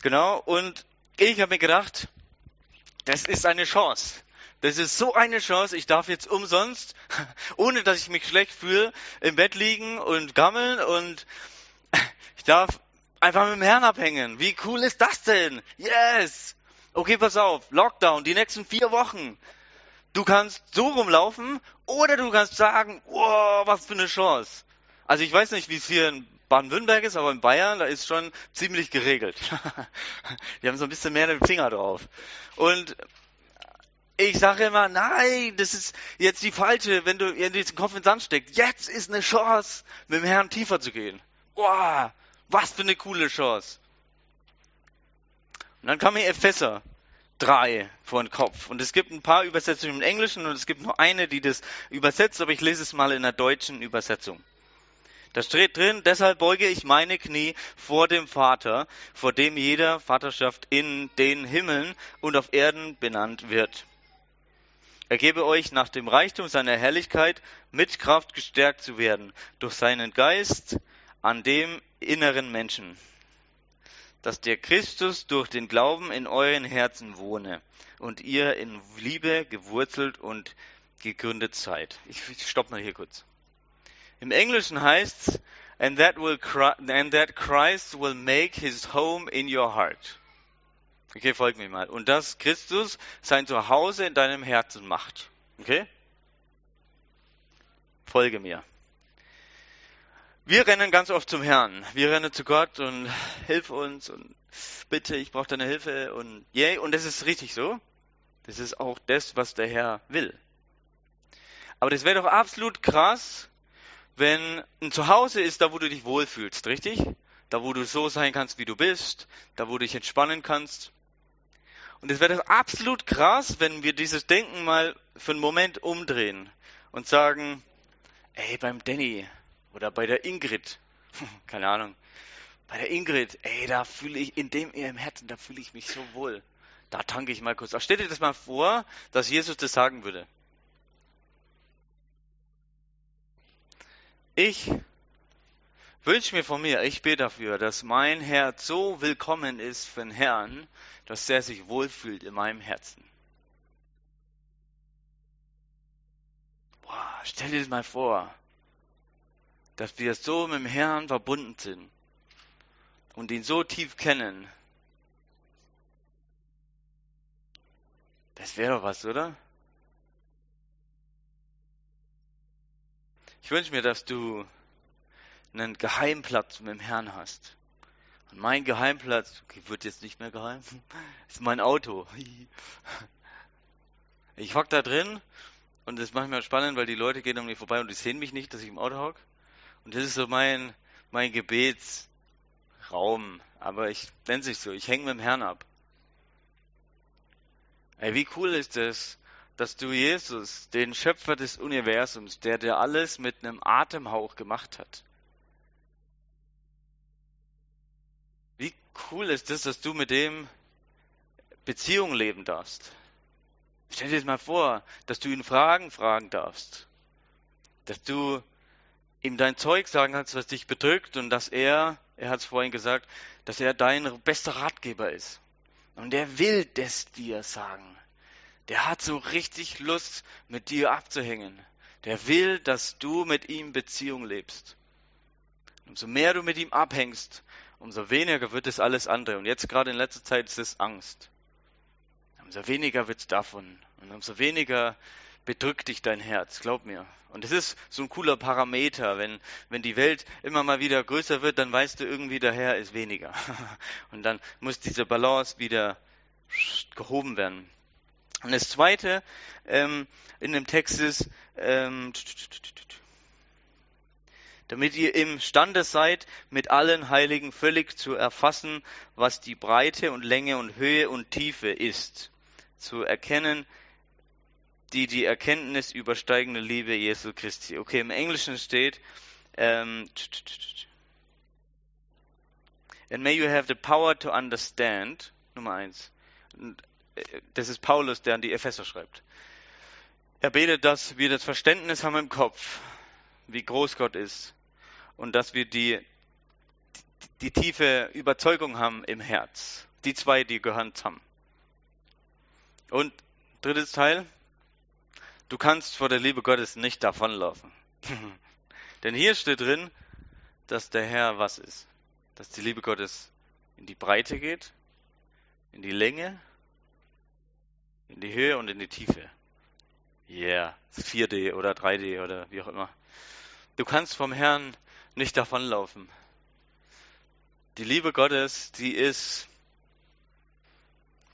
genau. Und ich habe mir gedacht, das ist eine Chance. Das ist so eine Chance. Ich darf jetzt umsonst, *laughs* ohne dass ich mich schlecht fühle, im Bett liegen und gammeln und *laughs* ich darf einfach mit dem Herrn abhängen. Wie cool ist das denn? Yes! Okay, pass auf. Lockdown, die nächsten vier Wochen. Du kannst so rumlaufen oder du kannst sagen, wow, was für eine Chance. Also ich weiß nicht, wie es hier in Baden-Württemberg ist, aber in Bayern, da ist schon ziemlich geregelt. *laughs* Die haben so ein bisschen mehr den Finger drauf. Und ich sage immer, nein, das ist jetzt die falsche, wenn du in diesen Kopf in den Sand steckst. Jetzt ist eine Chance, mit dem Herrn tiefer zu gehen. Wow, was für eine coole Chance. Und dann kam mir Epheser 3 vor den Kopf. Und es gibt ein paar Übersetzungen im Englischen und es gibt nur eine, die das übersetzt, aber ich lese es mal in der deutschen Übersetzung. Da steht drin, deshalb beuge ich meine Knie vor dem Vater, vor dem jeder Vaterschaft in den Himmeln und auf Erden benannt wird. Er gebe euch nach dem Reichtum seiner Herrlichkeit mit Kraft gestärkt zu werden durch seinen Geist an dem inneren Menschen, dass der Christus durch den Glauben in euren Herzen wohne und ihr in Liebe gewurzelt und gegründet seid. Ich stopp mal hier kurz. Im Englischen heißt and that will and that Christ will make his home in your heart. Okay, folg mir mal. Und dass Christus sein Zuhause in deinem Herzen macht. Okay? Folge mir. Wir rennen ganz oft zum Herrn. Wir rennen zu Gott und hilf uns und bitte, ich brauche deine Hilfe und yay. Und das ist richtig so. Das ist auch das, was der Herr will. Aber das wäre doch absolut krass, wenn ein Zuhause ist, da wo du dich wohlfühlst, richtig? Da wo du so sein kannst, wie du bist, da wo du dich entspannen kannst. Und es wäre doch absolut krass, wenn wir dieses Denken mal für einen Moment umdrehen und sagen, ey, beim Danny oder bei der Ingrid, *laughs* keine Ahnung, bei der Ingrid, ey, da fühle ich, in dem ihrem Herzen, da fühle ich mich so wohl. Da tanke ich mal kurz. Ach, stell dir das mal vor, dass Jesus das sagen würde. Ich wünsche mir von mir, ich bete dafür, dass mein Herz so willkommen ist für den Herrn, dass er sich wohlfühlt in meinem Herzen. Boah, stell dir das mal vor, dass wir so mit dem Herrn verbunden sind und ihn so tief kennen. Das wäre doch was, oder? Ich wünsche mir, dass du einen Geheimplatz mit dem Herrn hast. Und mein Geheimplatz, okay, wird jetzt nicht mehr geheim, *laughs* ist mein Auto. Ich hock da drin und das macht mir spannend, weil die Leute gehen an mir vorbei und die sehen mich nicht, dass ich im Auto hock. Und das ist so mein, mein Gebetsraum. Aber ich nenne sich so, ich hänge mit dem Herrn ab. Ey, wie cool ist das, dass du Jesus, den Schöpfer des Universums, der dir alles mit einem Atemhauch gemacht hat, wie cool ist das, dass du mit dem Beziehung leben darfst? Stell dir das mal vor, dass du ihn Fragen fragen darfst, dass du ihm dein Zeug sagen kannst, was dich bedrückt und dass er, er hat es vorhin gesagt, dass er dein bester Ratgeber ist. Und er will das dir sagen der hat so richtig Lust, mit dir abzuhängen. Der will, dass du mit ihm Beziehung lebst. Umso mehr du mit ihm abhängst, umso weniger wird es alles andere. Und jetzt gerade in letzter Zeit ist es Angst. Umso weniger wird es davon. Und umso weniger bedrückt dich dein Herz, glaub mir. Und es ist so ein cooler Parameter. Wenn, wenn die Welt immer mal wieder größer wird, dann weißt du irgendwie, der Herr ist weniger. *laughs* Und dann muss diese Balance wieder gehoben werden. Und das Zweite ähm, in dem Text ist, ähm, damit ihr imstande seid, mit allen Heiligen völlig zu erfassen, was die Breite und Länge und Höhe und Tiefe ist, zu erkennen, die die Erkenntnis übersteigende Liebe Jesu Christi. Okay, im Englischen steht, ähm, and may you have the power to understand, Nummer eins, das ist Paulus, der an die Epheser schreibt. Er betet, dass wir das Verständnis haben im Kopf, wie groß Gott ist und dass wir die, die, die tiefe Überzeugung haben im Herz. Die zwei, die gehören zusammen. Und drittes Teil, du kannst vor der Liebe Gottes nicht davonlaufen. *laughs* Denn hier steht drin, dass der Herr was ist? Dass die Liebe Gottes in die Breite geht, in die Länge in die Höhe und in die Tiefe. Yeah, 4D oder 3D oder wie auch immer. Du kannst vom Herrn nicht davonlaufen. Die Liebe Gottes, die ist,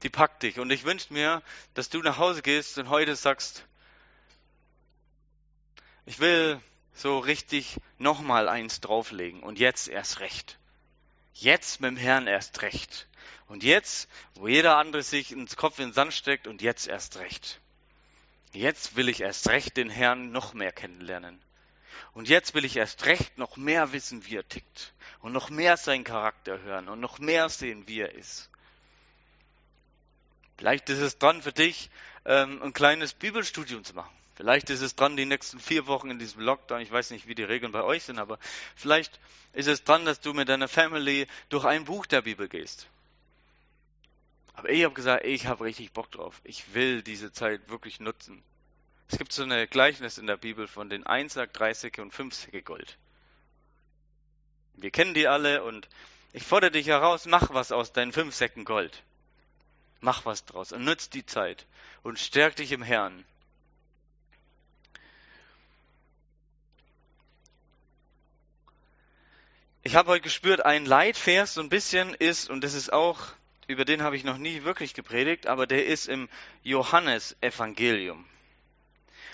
die packt dich. Und ich wünsche mir, dass du nach Hause gehst und heute sagst, ich will so richtig nochmal eins drauflegen und jetzt erst recht. Jetzt mit dem Herrn erst recht. Und jetzt, wo jeder andere sich ins Kopf in den Sand steckt und jetzt erst recht. Jetzt will ich erst recht den Herrn noch mehr kennenlernen. Und jetzt will ich erst recht noch mehr wissen, wie er tickt. Und noch mehr seinen Charakter hören und noch mehr sehen, wie er ist. Vielleicht ist es dran für dich, ähm, ein kleines Bibelstudium zu machen. Vielleicht ist es dran, die nächsten vier Wochen in diesem Lockdown, ich weiß nicht, wie die Regeln bei euch sind, aber vielleicht ist es dran, dass du mit deiner Family durch ein Buch der Bibel gehst. Aber ich habe gesagt, ich habe richtig Bock drauf. Ich will diese Zeit wirklich nutzen. Es gibt so eine Gleichnis in der Bibel von den Einsack, Dreisäcke und Fünfsäcke Gold. Wir kennen die alle und ich fordere dich heraus, mach was aus deinen fünf Säcken Gold. Mach was draus und nutz die Zeit und stärk dich im Herrn. Ich habe heute gespürt, ein Leitvers so ein bisschen ist, und das ist auch über den habe ich noch nie wirklich gepredigt, aber der ist im Johannesevangelium.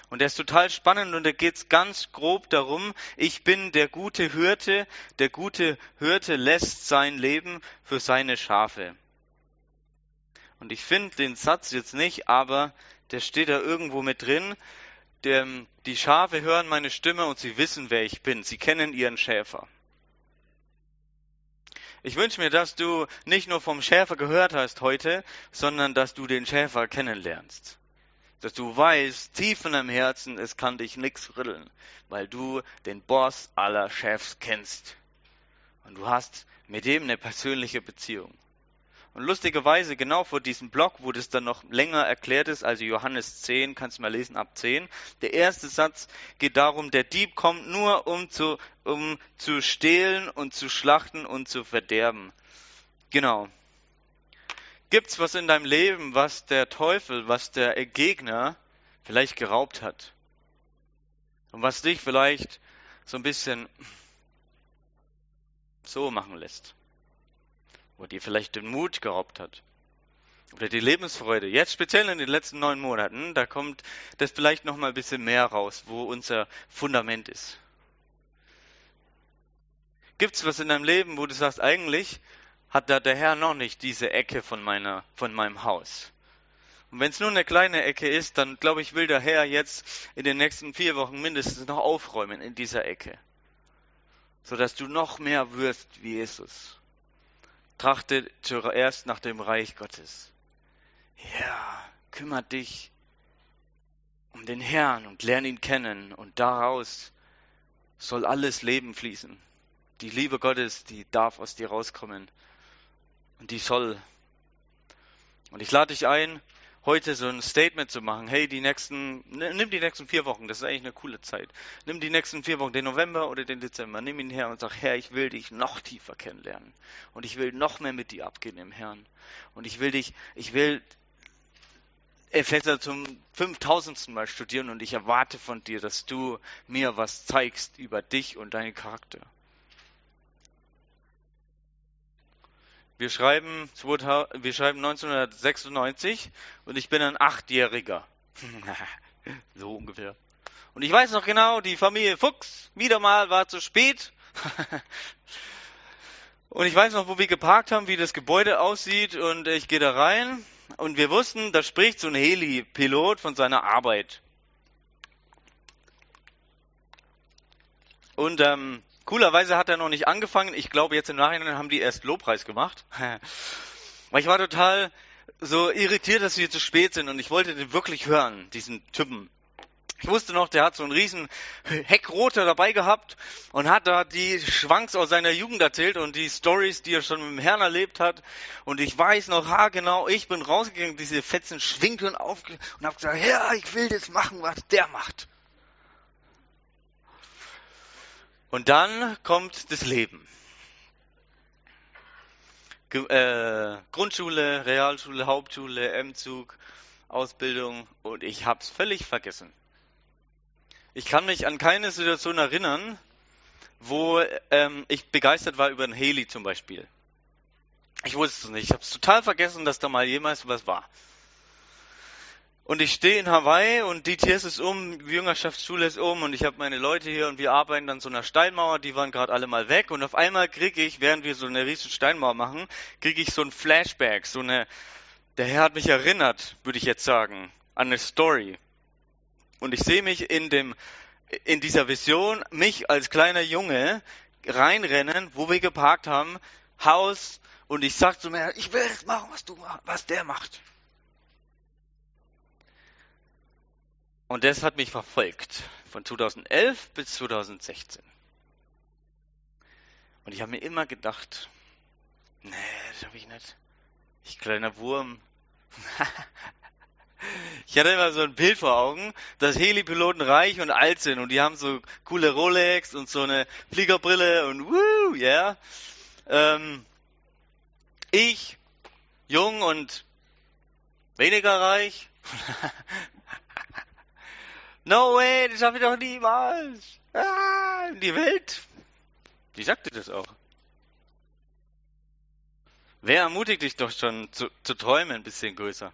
Und der ist total spannend und da geht's ganz grob darum, ich bin der gute Hirte, der gute Hirte lässt sein Leben für seine Schafe. Und ich finde den Satz jetzt nicht, aber der steht da irgendwo mit drin. Der, die Schafe hören meine Stimme und sie wissen, wer ich bin. Sie kennen ihren Schäfer. Ich wünsche mir, dass du nicht nur vom Schäfer gehört hast heute, sondern dass du den Schäfer kennenlernst. Dass du weißt, tief in deinem Herzen, es kann dich nichts rütteln, weil du den Boss aller Chefs kennst. Und du hast mit dem eine persönliche Beziehung. Und lustigerweise, genau vor diesem Block, wo das dann noch länger erklärt ist, also Johannes 10, kannst du mal lesen ab 10, der erste Satz geht darum, der Dieb kommt nur, um zu, um zu stehlen und zu schlachten und zu verderben. Genau. Gibt's was in deinem Leben, was der Teufel, was der Gegner vielleicht geraubt hat? Und was dich vielleicht so ein bisschen so machen lässt? Wo dir vielleicht den Mut geraubt hat. Oder die Lebensfreude. Jetzt speziell in den letzten neun Monaten, da kommt das vielleicht noch mal ein bisschen mehr raus, wo unser Fundament ist. Gibt's was in deinem Leben, wo du sagst, eigentlich hat da der Herr noch nicht diese Ecke von meiner, von meinem Haus? Und wenn es nur eine kleine Ecke ist, dann glaube ich, will der Herr jetzt in den nächsten vier Wochen mindestens noch aufräumen in dieser Ecke. Sodass du noch mehr wirst wie Jesus. Trachte zuerst nach dem Reich Gottes. Ja, kümmert dich um den Herrn und lern ihn kennen und daraus soll alles Leben fließen. Die Liebe Gottes, die darf aus dir rauskommen und die soll. Und ich lade dich ein, heute so ein Statement zu machen. Hey, die nächsten, nimm die nächsten vier Wochen, das ist eigentlich eine coole Zeit. Nimm die nächsten vier Wochen, den November oder den Dezember, nimm ihn her und sag, Herr, ich will dich noch tiefer kennenlernen. Und ich will noch mehr mit dir abgehen im Herrn. Und ich will dich, ich will Epheser zum 5000. Mal studieren und ich erwarte von dir, dass du mir was zeigst über dich und deinen Charakter. Wir schreiben, wir schreiben 1996 und ich bin ein Achtjähriger. *laughs* so ungefähr. Und ich weiß noch genau, die Familie Fuchs wieder mal war zu spät. *laughs* und ich weiß noch, wo wir geparkt haben, wie das Gebäude aussieht und ich gehe da rein und wir wussten, da spricht so ein Heli-Pilot von seiner Arbeit. Und ähm, Coolerweise hat er noch nicht angefangen. Ich glaube, jetzt im Nachhinein haben die erst Lobpreis gemacht. *laughs* Weil ich war total so irritiert, dass wir zu spät sind und ich wollte den wirklich hören, diesen Typen. Ich wusste noch, der hat so einen riesen Heckroter dabei gehabt und hat da die Schwanks aus seiner Jugend erzählt und die Stories, die er schon mit dem Herrn erlebt hat. Und ich weiß noch, ha genau, ich bin rausgegangen, diese Fetzen schwingt und auf und hab gesagt, ja, ich will das machen, was der macht. Und dann kommt das Leben. Ge äh, Grundschule, Realschule, Hauptschule, M-Zug, Ausbildung und ich hab's völlig vergessen. Ich kann mich an keine Situation erinnern, wo ähm, ich begeistert war über ein Heli zum Beispiel. Ich wusste es nicht. Ich habe es total vergessen, dass da mal jemals was war. Und ich stehe in Hawaii und DTS ist um, Jüngerschaftsschule ist um und ich habe meine Leute hier und wir arbeiten an so einer Steinmauer, die waren gerade alle mal weg und auf einmal kriege ich, während wir so eine riesige Steinmauer machen, kriege ich so ein Flashback, so eine, der Herr hat mich erinnert, würde ich jetzt sagen, an eine Story. Und ich sehe mich in dem, in dieser Vision, mich als kleiner Junge reinrennen, wo wir geparkt haben, Haus, und ich sag zu mir, ich will das machen, was du, was der macht. Und das hat mich verfolgt von 2011 bis 2016. Und ich habe mir immer gedacht, nee, das habe ich nicht. Ich kleiner Wurm. *laughs* ich hatte immer so ein Bild vor Augen, dass Helipiloten reich und alt sind und die haben so coole Rolex und so eine Fliegerbrille und woo. Yeah. Ähm, ich, jung und weniger reich, *laughs* No way, das schaffe ich doch niemals. Ah, die Welt. Die sagte das auch. Wer ermutigt dich doch schon zu, zu träumen ein bisschen größer?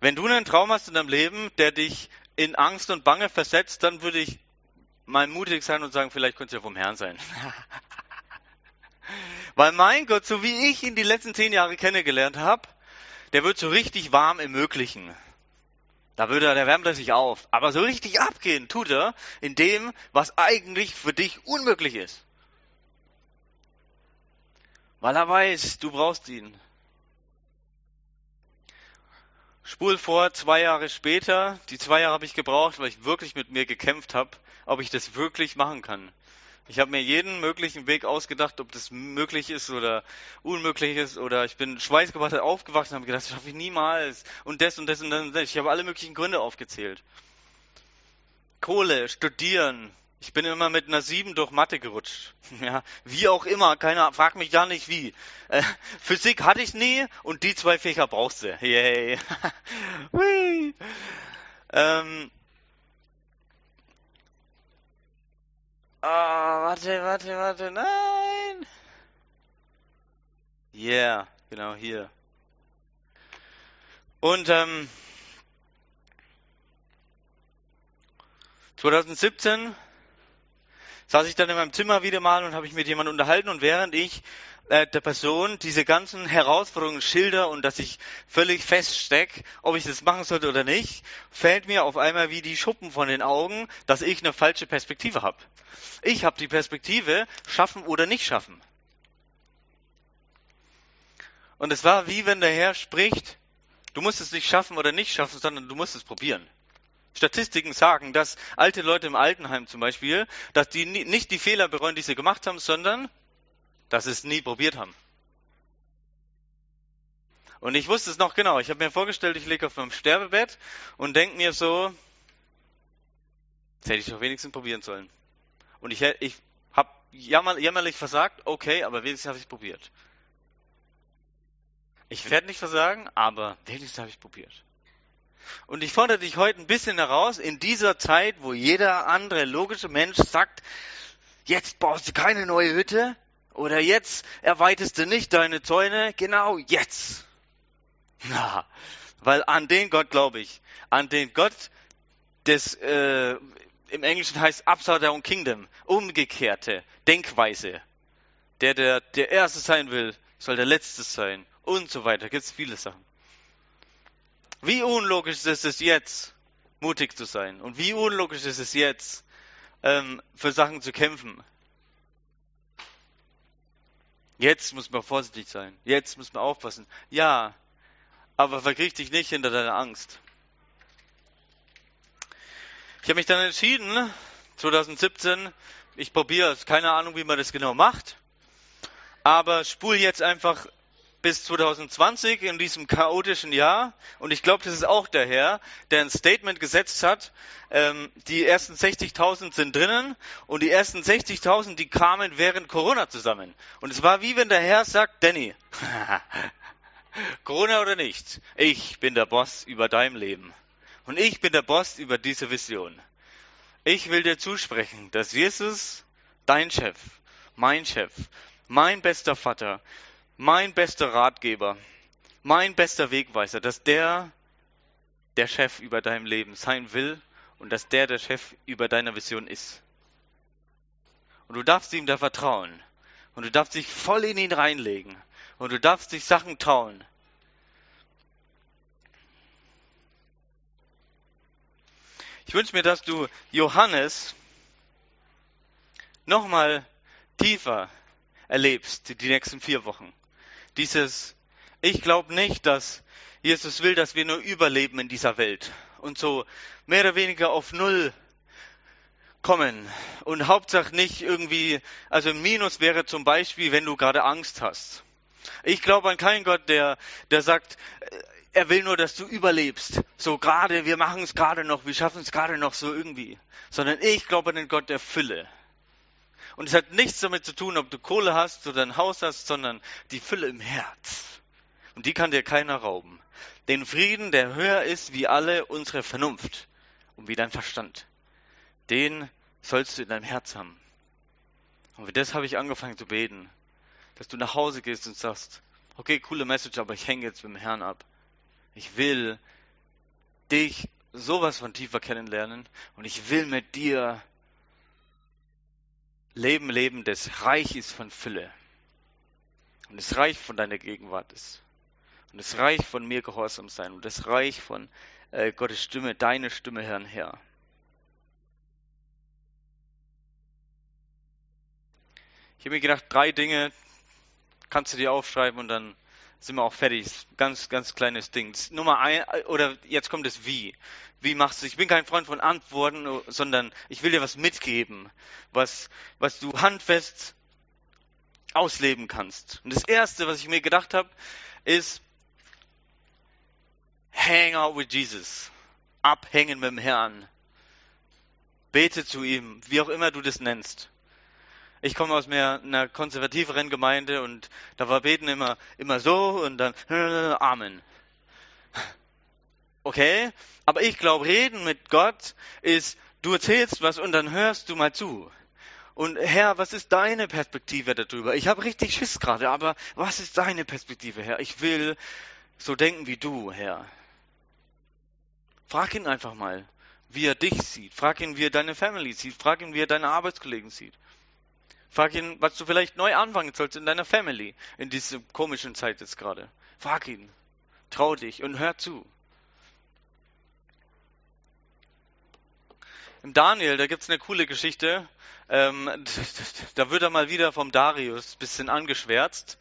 Wenn du einen Traum hast in deinem Leben, der dich in Angst und Bange versetzt, dann würde ich mal mutig sein und sagen, vielleicht könnte es ja vom Herrn sein. *laughs* Weil mein Gott, so wie ich ihn die letzten zehn Jahre kennengelernt habe, der wird so richtig warm im Möglichen. Da würde er, der wärmt er sich auf. Aber so richtig abgehen tut er in dem, was eigentlich für dich unmöglich ist. Weil er weiß, du brauchst ihn. Spul vor, zwei Jahre später. Die zwei Jahre habe ich gebraucht, weil ich wirklich mit mir gekämpft habe, ob ich das wirklich machen kann. Ich habe mir jeden möglichen Weg ausgedacht, ob das möglich ist oder unmöglich ist. Oder ich bin schweißgebadet aufgewacht und habe gedacht, das schaffe ich niemals. Und das und das und das. Ich habe alle möglichen Gründe aufgezählt. Kohle, studieren, ich bin immer mit einer 7 durch Mathe gerutscht. *laughs* Ja, wie auch immer, keiner, frag mich gar nicht wie. Äh, Physik hatte ich nie und die zwei Fächer brauchst du. Yay. *laughs* ähm, oh, warte, warte, warte, nein. Yeah, genau hier. Und ähm, 2017 saß ich dann in meinem Zimmer wieder mal und habe mich mit jemandem unterhalten und während ich äh, der Person diese ganzen Herausforderungen schilder und dass ich völlig feststeck, ob ich das machen sollte oder nicht, fällt mir auf einmal wie die Schuppen von den Augen, dass ich eine falsche Perspektive habe. Ich habe die Perspektive, schaffen oder nicht schaffen. Und es war wie wenn der Herr spricht, du musst es nicht schaffen oder nicht schaffen, sondern du musst es probieren. Statistiken sagen, dass alte Leute im Altenheim zum Beispiel, dass die nicht die Fehler bereuen, die sie gemacht haben, sondern dass sie es nie probiert haben. Und ich wusste es noch genau. Ich habe mir vorgestellt, ich lege auf meinem Sterbebett und denke mir so, das hätte ich doch wenigstens probieren sollen. Und ich, ich habe jammer, jämmerlich versagt, okay, aber wenigstens habe ich es probiert. Ich werde nicht versagen, aber wenigstens habe ich probiert. Und ich fordere dich heute ein bisschen heraus, in dieser Zeit, wo jeder andere logische Mensch sagt, jetzt baust du keine neue Hütte oder jetzt erweiterst du nicht deine Zäune, genau jetzt. *laughs* Na, weil an den Gott glaube ich, an den Gott des, äh, im Englischen heißt Upside Down Kingdom, umgekehrte Denkweise. Der, der der Erste sein will, soll der Letzte sein und so weiter. Gibt es viele Sachen. Wie unlogisch ist es jetzt, mutig zu sein? Und wie unlogisch ist es jetzt, ähm, für Sachen zu kämpfen? Jetzt muss man vorsichtig sein. Jetzt muss man aufpassen. Ja, aber verkriech dich nicht hinter deiner Angst. Ich habe mich dann entschieden, 2017, ich probiere es, keine Ahnung, wie man das genau macht, aber spul jetzt einfach bis 2020 in diesem chaotischen Jahr. Und ich glaube, das ist auch der Herr, der ein Statement gesetzt hat. Ähm, die ersten 60.000 sind drinnen und die ersten 60.000, die kamen während Corona zusammen. Und es war wie wenn der Herr sagt, Danny, *laughs* Corona oder nicht, ich bin der Boss über dein Leben. Und ich bin der Boss über diese Vision. Ich will dir zusprechen, dass Jesus dein Chef, mein Chef, mein bester Vater, mein bester Ratgeber, mein bester Wegweiser, dass der der Chef über deinem Leben sein will und dass der der Chef über deiner Vision ist. Und du darfst ihm da vertrauen. Und du darfst dich voll in ihn reinlegen. Und du darfst dich Sachen trauen. Ich wünsche mir, dass du Johannes nochmal tiefer erlebst die nächsten vier Wochen dieses, ich glaube nicht, dass Jesus will, dass wir nur überleben in dieser Welt und so mehr oder weniger auf Null kommen. Und Hauptsache nicht irgendwie, also ein Minus wäre zum Beispiel, wenn du gerade Angst hast. Ich glaube an keinen Gott, der, der sagt, er will nur, dass du überlebst. So gerade, wir machen es gerade noch, wir schaffen es gerade noch so irgendwie. Sondern ich glaube an den Gott der Fülle. Und es hat nichts damit zu tun, ob du Kohle hast oder ein Haus hast, sondern die Fülle im Herz. Und die kann dir keiner rauben. Den Frieden, der höher ist wie alle unsere Vernunft und wie dein Verstand. Den sollst du in deinem Herz haben. Und für das habe ich angefangen zu beten. Dass du nach Hause gehst und sagst, okay, coole Message, aber ich hänge jetzt mit dem Herrn ab. Ich will dich sowas von tiefer kennenlernen und ich will mit dir Leben leben, das reich ist von Fülle. Und das reich von deiner Gegenwart ist. Und das reich von mir gehorsam sein. Und das reich von äh, Gottes Stimme, deine Stimme, Herrn, Herr. Ich habe mir gedacht, drei Dinge kannst du dir aufschreiben und dann sind wir auch fertig. Ganz, ganz kleines Ding. Nummer ein, oder jetzt kommt es wie. Wie machst du? Ich bin kein Freund von Antworten, sondern ich will dir was mitgeben, was, was du handfest ausleben kannst. Und das erste, was ich mir gedacht habe, ist, hang out with Jesus. Abhängen mit dem Herrn. Bete zu ihm, wie auch immer du das nennst. Ich komme aus mehr einer konservativeren Gemeinde und da war Beten immer, immer so und dann *laughs* Amen. Okay, aber ich glaube, reden mit Gott ist, du erzählst was und dann hörst du mal zu. Und Herr, was ist deine Perspektive darüber? Ich habe richtig Schiss gerade, aber was ist deine Perspektive, Herr? Ich will so denken wie du, Herr. Frag ihn einfach mal, wie er dich sieht. Frag ihn, wie er deine Family sieht. Frag ihn, wie er deine Arbeitskollegen sieht. Frag ihn, was du vielleicht neu anfangen sollst in deiner Family in dieser komischen Zeit jetzt gerade. Frag ihn. Trau dich und hör zu. Im Daniel, da gibt's eine coole Geschichte. Ähm, *laughs* da wird er mal wieder vom Darius ein bisschen angeschwärzt.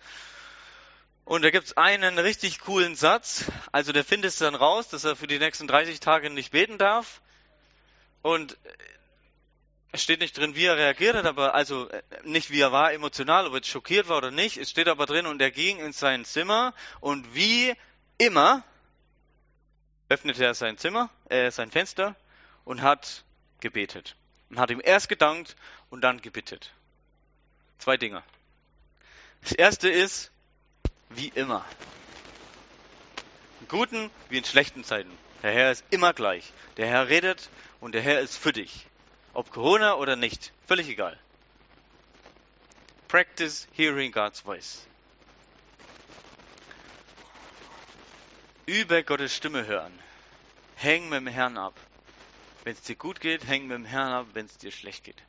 Und da gibt's einen richtig coolen Satz. Also der findet es dann raus, dass er für die nächsten 30 Tage nicht beten darf. Und es steht nicht drin, wie er reagiert hat, aber also äh, nicht wie er war emotional, ob er schockiert war oder nicht. Es steht aber drin, und er ging in sein Zimmer und wie immer öffnete er sein Zimmer, äh, sein Fenster und hat gebetet. Und hat ihm erst gedankt und dann gebittet. Zwei Dinge. Das erste ist, wie immer. In guten wie in schlechten Zeiten. Der Herr ist immer gleich. Der Herr redet und der Herr ist für dich. Ob Corona oder nicht, völlig egal. Practice hearing God's voice. Übe Gottes Stimme hören. Häng mit dem Herrn ab. Wenn es dir gut geht, häng mit dem Herrn ab, wenn es dir schlecht geht.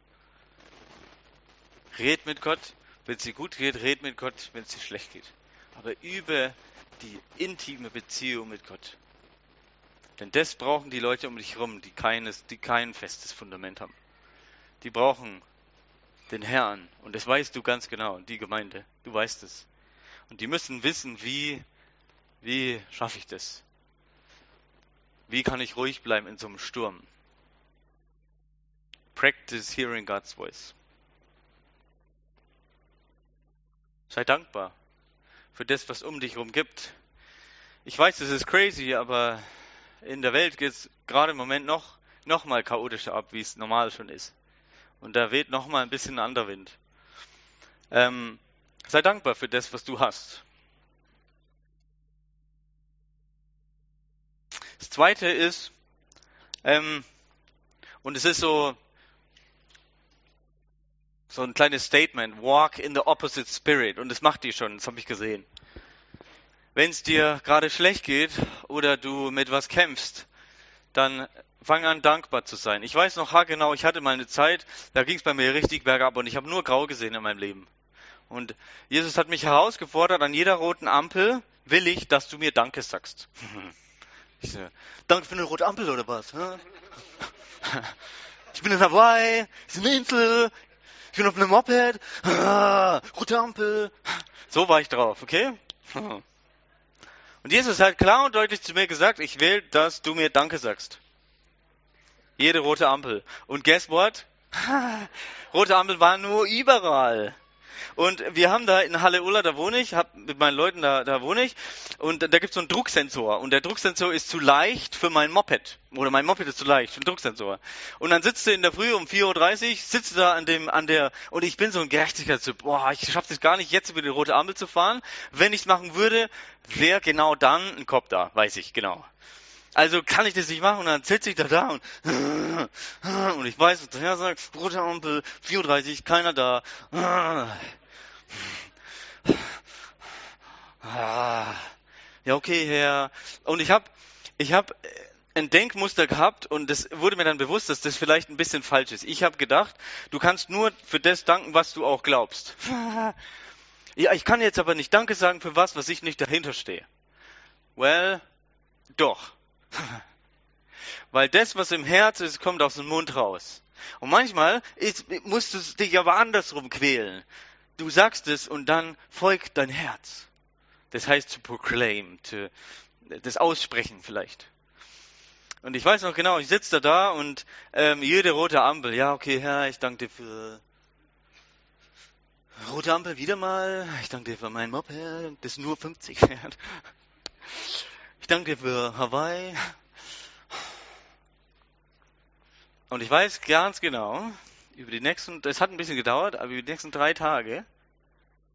Red mit Gott, wenn es dir gut geht, red mit Gott, wenn es dir schlecht geht. Aber übe die intime Beziehung mit Gott. Denn das brauchen die Leute um dich herum, die, keines, die kein festes Fundament haben. Die brauchen den Herrn. Und das weißt du ganz genau, die Gemeinde. Du weißt es. Und die müssen wissen, wie, wie schaffe ich das? Wie kann ich ruhig bleiben in so einem Sturm? Practice hearing God's voice. Sei dankbar für das, was um dich herum gibt. Ich weiß, es ist crazy, aber in der Welt geht es gerade im Moment noch, noch mal chaotischer ab, wie es normal schon ist. Und da weht noch mal ein bisschen anderer Wind. Ähm, sei dankbar für das, was du hast. Das zweite ist, ähm, und es ist so, so ein kleines Statement, walk in the opposite spirit. Und das macht die schon, das habe ich gesehen wenn es dir gerade schlecht geht oder du mit was kämpfst, dann fang an dankbar zu sein. Ich weiß noch genau, ich hatte mal eine Zeit, da ging es bei mir richtig bergab und ich habe nur grau gesehen in meinem Leben. Und Jesus hat mich herausgefordert, an jeder roten Ampel will ich, dass du mir Danke sagst. *laughs* Ich so, Danke für eine rote Ampel oder was? *laughs* Ich bin in Hawaii, ist eine Insel, ich bin auf einem Moped, *laughs* rote Ampel. So war ich drauf, okay? Und Jesus hat klar und deutlich zu mir gesagt, ich will, dass du mir Danke sagst. Jede rote Ampel. Und guess what? *laughs* rote Ampel war nur überall. Und wir haben da in Halle Ulla, da wohne ich, hab mit meinen Leuten, da, da wohne ich. Und da gibt es so einen Drucksensor. Und der Drucksensor ist zu leicht für mein Moped. Oder mein Moped ist zu leicht für den Drucksensor. Und dann sitzt du in der Früh um 4.30 Uhr, sitzt da an dem, an der, und ich bin so ein Gerechtigkeitstyp. Boah, ich schaffe es gar nicht, jetzt über die rote Ampel zu fahren. Wenn ich es machen würde, wäre genau dann ein Kopf da, weiß ich, genau. Also kann ich das nicht machen und dann sitze ich da da und, *laughs* und ich weiß, was der sagt, rote Ampel, 34, keiner da. *sighs* Ja, okay, Herr. Und ich habe ich hab ein Denkmuster gehabt und es wurde mir dann bewusst, dass das vielleicht ein bisschen falsch ist. Ich habe gedacht, du kannst nur für das danken, was du auch glaubst. *laughs* ja, ich kann jetzt aber nicht Danke sagen für was, was ich nicht dahinter stehe. Well, doch. *laughs* Weil das, was im Herz ist, kommt aus dem Mund raus. Und manchmal ist, musst du dich aber andersrum quälen. Du sagst es und dann folgt dein Herz. Das heißt to proclaim, to, das Aussprechen vielleicht. Und ich weiß noch genau, ich sitze da, da und ähm, jede rote Ampel, ja, okay, Herr, ich danke dir für rote Ampel wieder mal, ich danke dir für mein Moped, das nur 50 fährt. Danke für Hawaii. Und ich weiß ganz genau, über die nächsten, das hat ein bisschen gedauert, aber über die nächsten drei Tage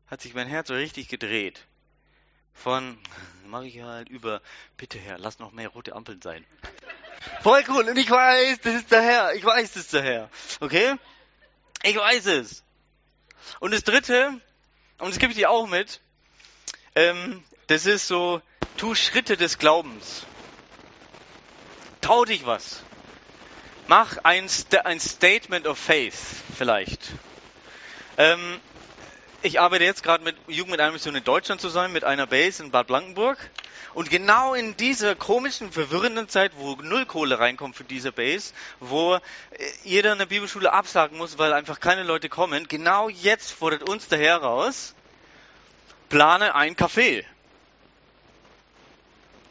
hat sich mein Herz so richtig gedreht. Von, mach ich halt über, bitte Herr, lass noch mehr rote Ampeln sein. Voll cool. Und ich weiß, das ist der Herr. Ich weiß, das ist der Herr. Okay? Ich weiß es. Und das dritte, und das gebe ich dir auch mit, ähm, das ist so, tu Schritte des Glaubens. Trau dich was. Mach ein, ein Statement of Faith vielleicht. Ähm, ich arbeite jetzt gerade mit Jugend mit einer Mission in Deutschland zusammen, mit einer Base in Bad Blankenburg. Und genau in dieser komischen, verwirrenden Zeit, wo null Kohle reinkommt für diese Base, wo äh, jeder in der Bibelschule absagen muss, weil einfach keine Leute kommen, genau jetzt fordert uns der Herr raus, plane ein Café.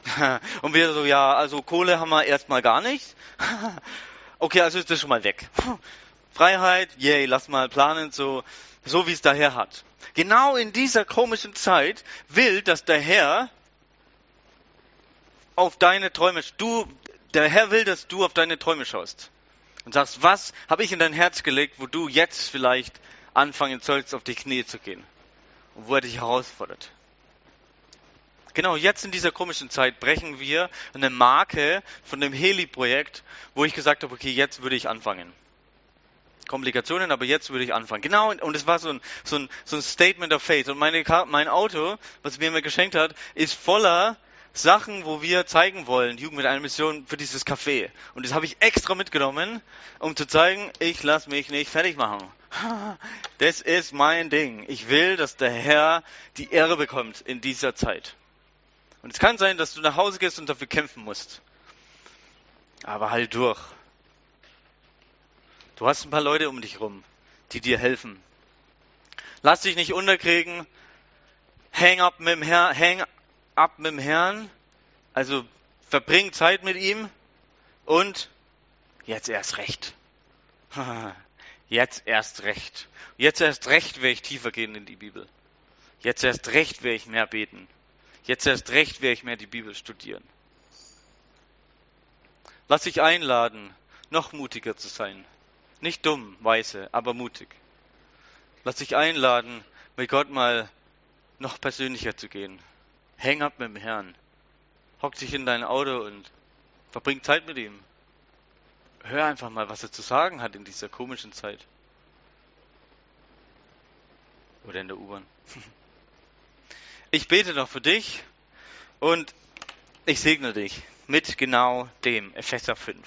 *laughs* Und wir so, ja, also Kohle haben wir erstmal gar nicht. *laughs* Okay, also ist das schon mal weg. *laughs* Freiheit, yay, lass mal planen, so, so wie es der Herr hat. Genau in dieser komischen Zeit will, dass der Herr auf deine Träume, du, der Herr will, dass du auf deine Träume schaust und sagst, was habe ich in dein Herz gelegt, wo du jetzt vielleicht anfangen sollst, auf die Knie zu gehen und wo er dich herausfordert. Genau, jetzt in dieser komischen Zeit brechen wir eine Marke von dem Heli-Projekt, wo ich gesagt habe, okay, jetzt würde ich anfangen. Komplikationen, aber jetzt würde ich anfangen. Genau, und es war so ein, so ein, so ein Statement of Faith. Und meine, mein Auto, was mir mir geschenkt hat, ist voller Sachen, wo wir zeigen wollen, Jugend mit einer Mission für dieses Café. Und das habe ich extra mitgenommen, um zu zeigen, ich lasse mich nicht fertig machen. *laughs* Das ist mein Ding. Ich will, dass der Herr die Ehre bekommt in dieser Zeit. Und es kann sein, dass du nach Hause gehst und dafür kämpfen musst. Aber halt durch. Du hast ein paar Leute um dich rum, die dir helfen. Lass dich nicht unterkriegen. Hang up mit dem Herrn, hang ab mit dem Herrn, also verbring Zeit mit ihm und jetzt erst recht. *laughs* Jetzt erst recht. Jetzt erst recht werde ich tiefer gehen in die Bibel. Jetzt erst recht werde ich mehr beten. Jetzt erst recht werde ich mehr die Bibel studieren. Lass dich einladen, noch mutiger zu sein. Nicht dumm, weise, aber mutig. Lass dich einladen, mit Gott mal noch persönlicher zu gehen. Häng ab mit dem Herrn. Hock dich in dein Auto und verbring Zeit mit ihm. Hör einfach mal, was er zu sagen hat in dieser komischen Zeit. Oder in der U-Bahn. *laughs* Ich bete noch für dich und ich segne dich mit genau dem, Epheser 5.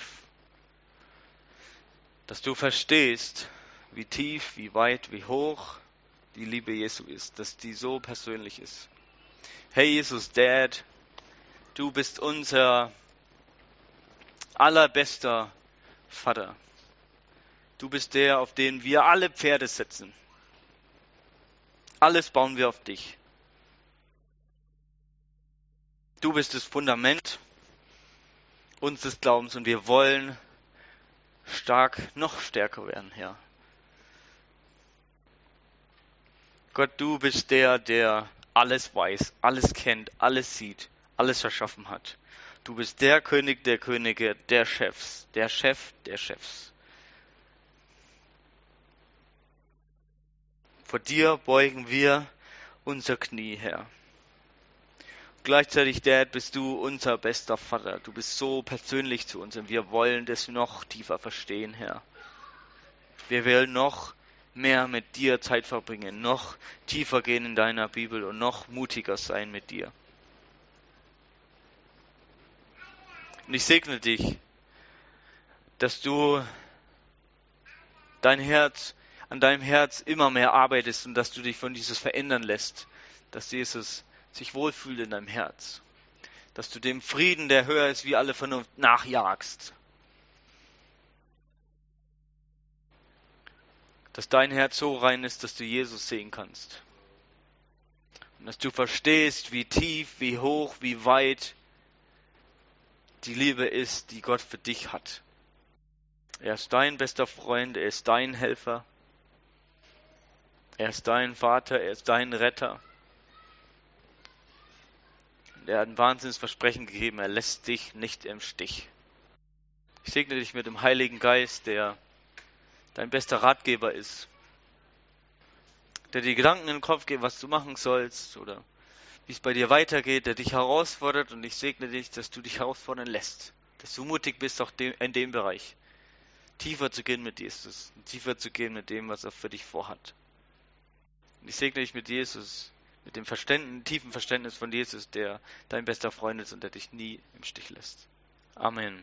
Dass du verstehst, wie tief, wie weit, wie hoch die Liebe Jesu ist, dass die so persönlich ist. Hey Jesus, Dad, du bist unser allerbester Vater. Du bist der, auf den wir alle Pferde setzen. Alles bauen wir auf dich. Du bist das Fundament unseres Glaubens und wir wollen stark, noch stärker werden, Herr. Gott, du bist der, der alles weiß, alles kennt, alles sieht, alles erschaffen hat. Du bist der König der Könige, der Chefs, der Chef der Chefs. Vor dir beugen wir unser Knie, Herr. Gleichzeitig, Dad, bist du unser bester Vater. Du bist so persönlich zu uns und wir wollen das noch tiefer verstehen, Herr. Wir wollen noch mehr mit dir Zeit verbringen, noch tiefer gehen in deiner Bibel und noch mutiger sein mit dir. Und ich segne dich, dass du dein Herz, an deinem Herz immer mehr arbeitest und dass du dich von Jesus verändern lässt, dass Jesus sich wohlfühlt in deinem Herz, dass du dem Frieden, der höher ist wie alle Vernunft, nachjagst, dass dein Herz so rein ist, dass du Jesus sehen kannst. Und dass du verstehst, wie tief, wie hoch, wie weit die Liebe ist, die Gott für dich hat. Er ist dein bester Freund, er ist dein Helfer, er ist dein Vater, er ist dein Retter. Er hat ein Wahnsinnsversprechen gegeben, er lässt dich nicht im Stich. Ich segne dich mit dem Heiligen Geist, der dein bester Ratgeber ist, der dir Gedanken in den Kopf gibt, was du machen sollst oder wie es bei dir weitergeht, der dich herausfordert und ich segne dich, dass du dich herausfordern lässt, dass du mutig bist, auch in dem Bereich tiefer zu gehen mit Jesus, tiefer zu gehen mit dem, was er für dich vorhat. Und ich segne dich mit Jesus, mit dem Verständnis, tiefen Verständnis von Jesus, der dein bester Freund ist und der dich nie im Stich lässt. Amen.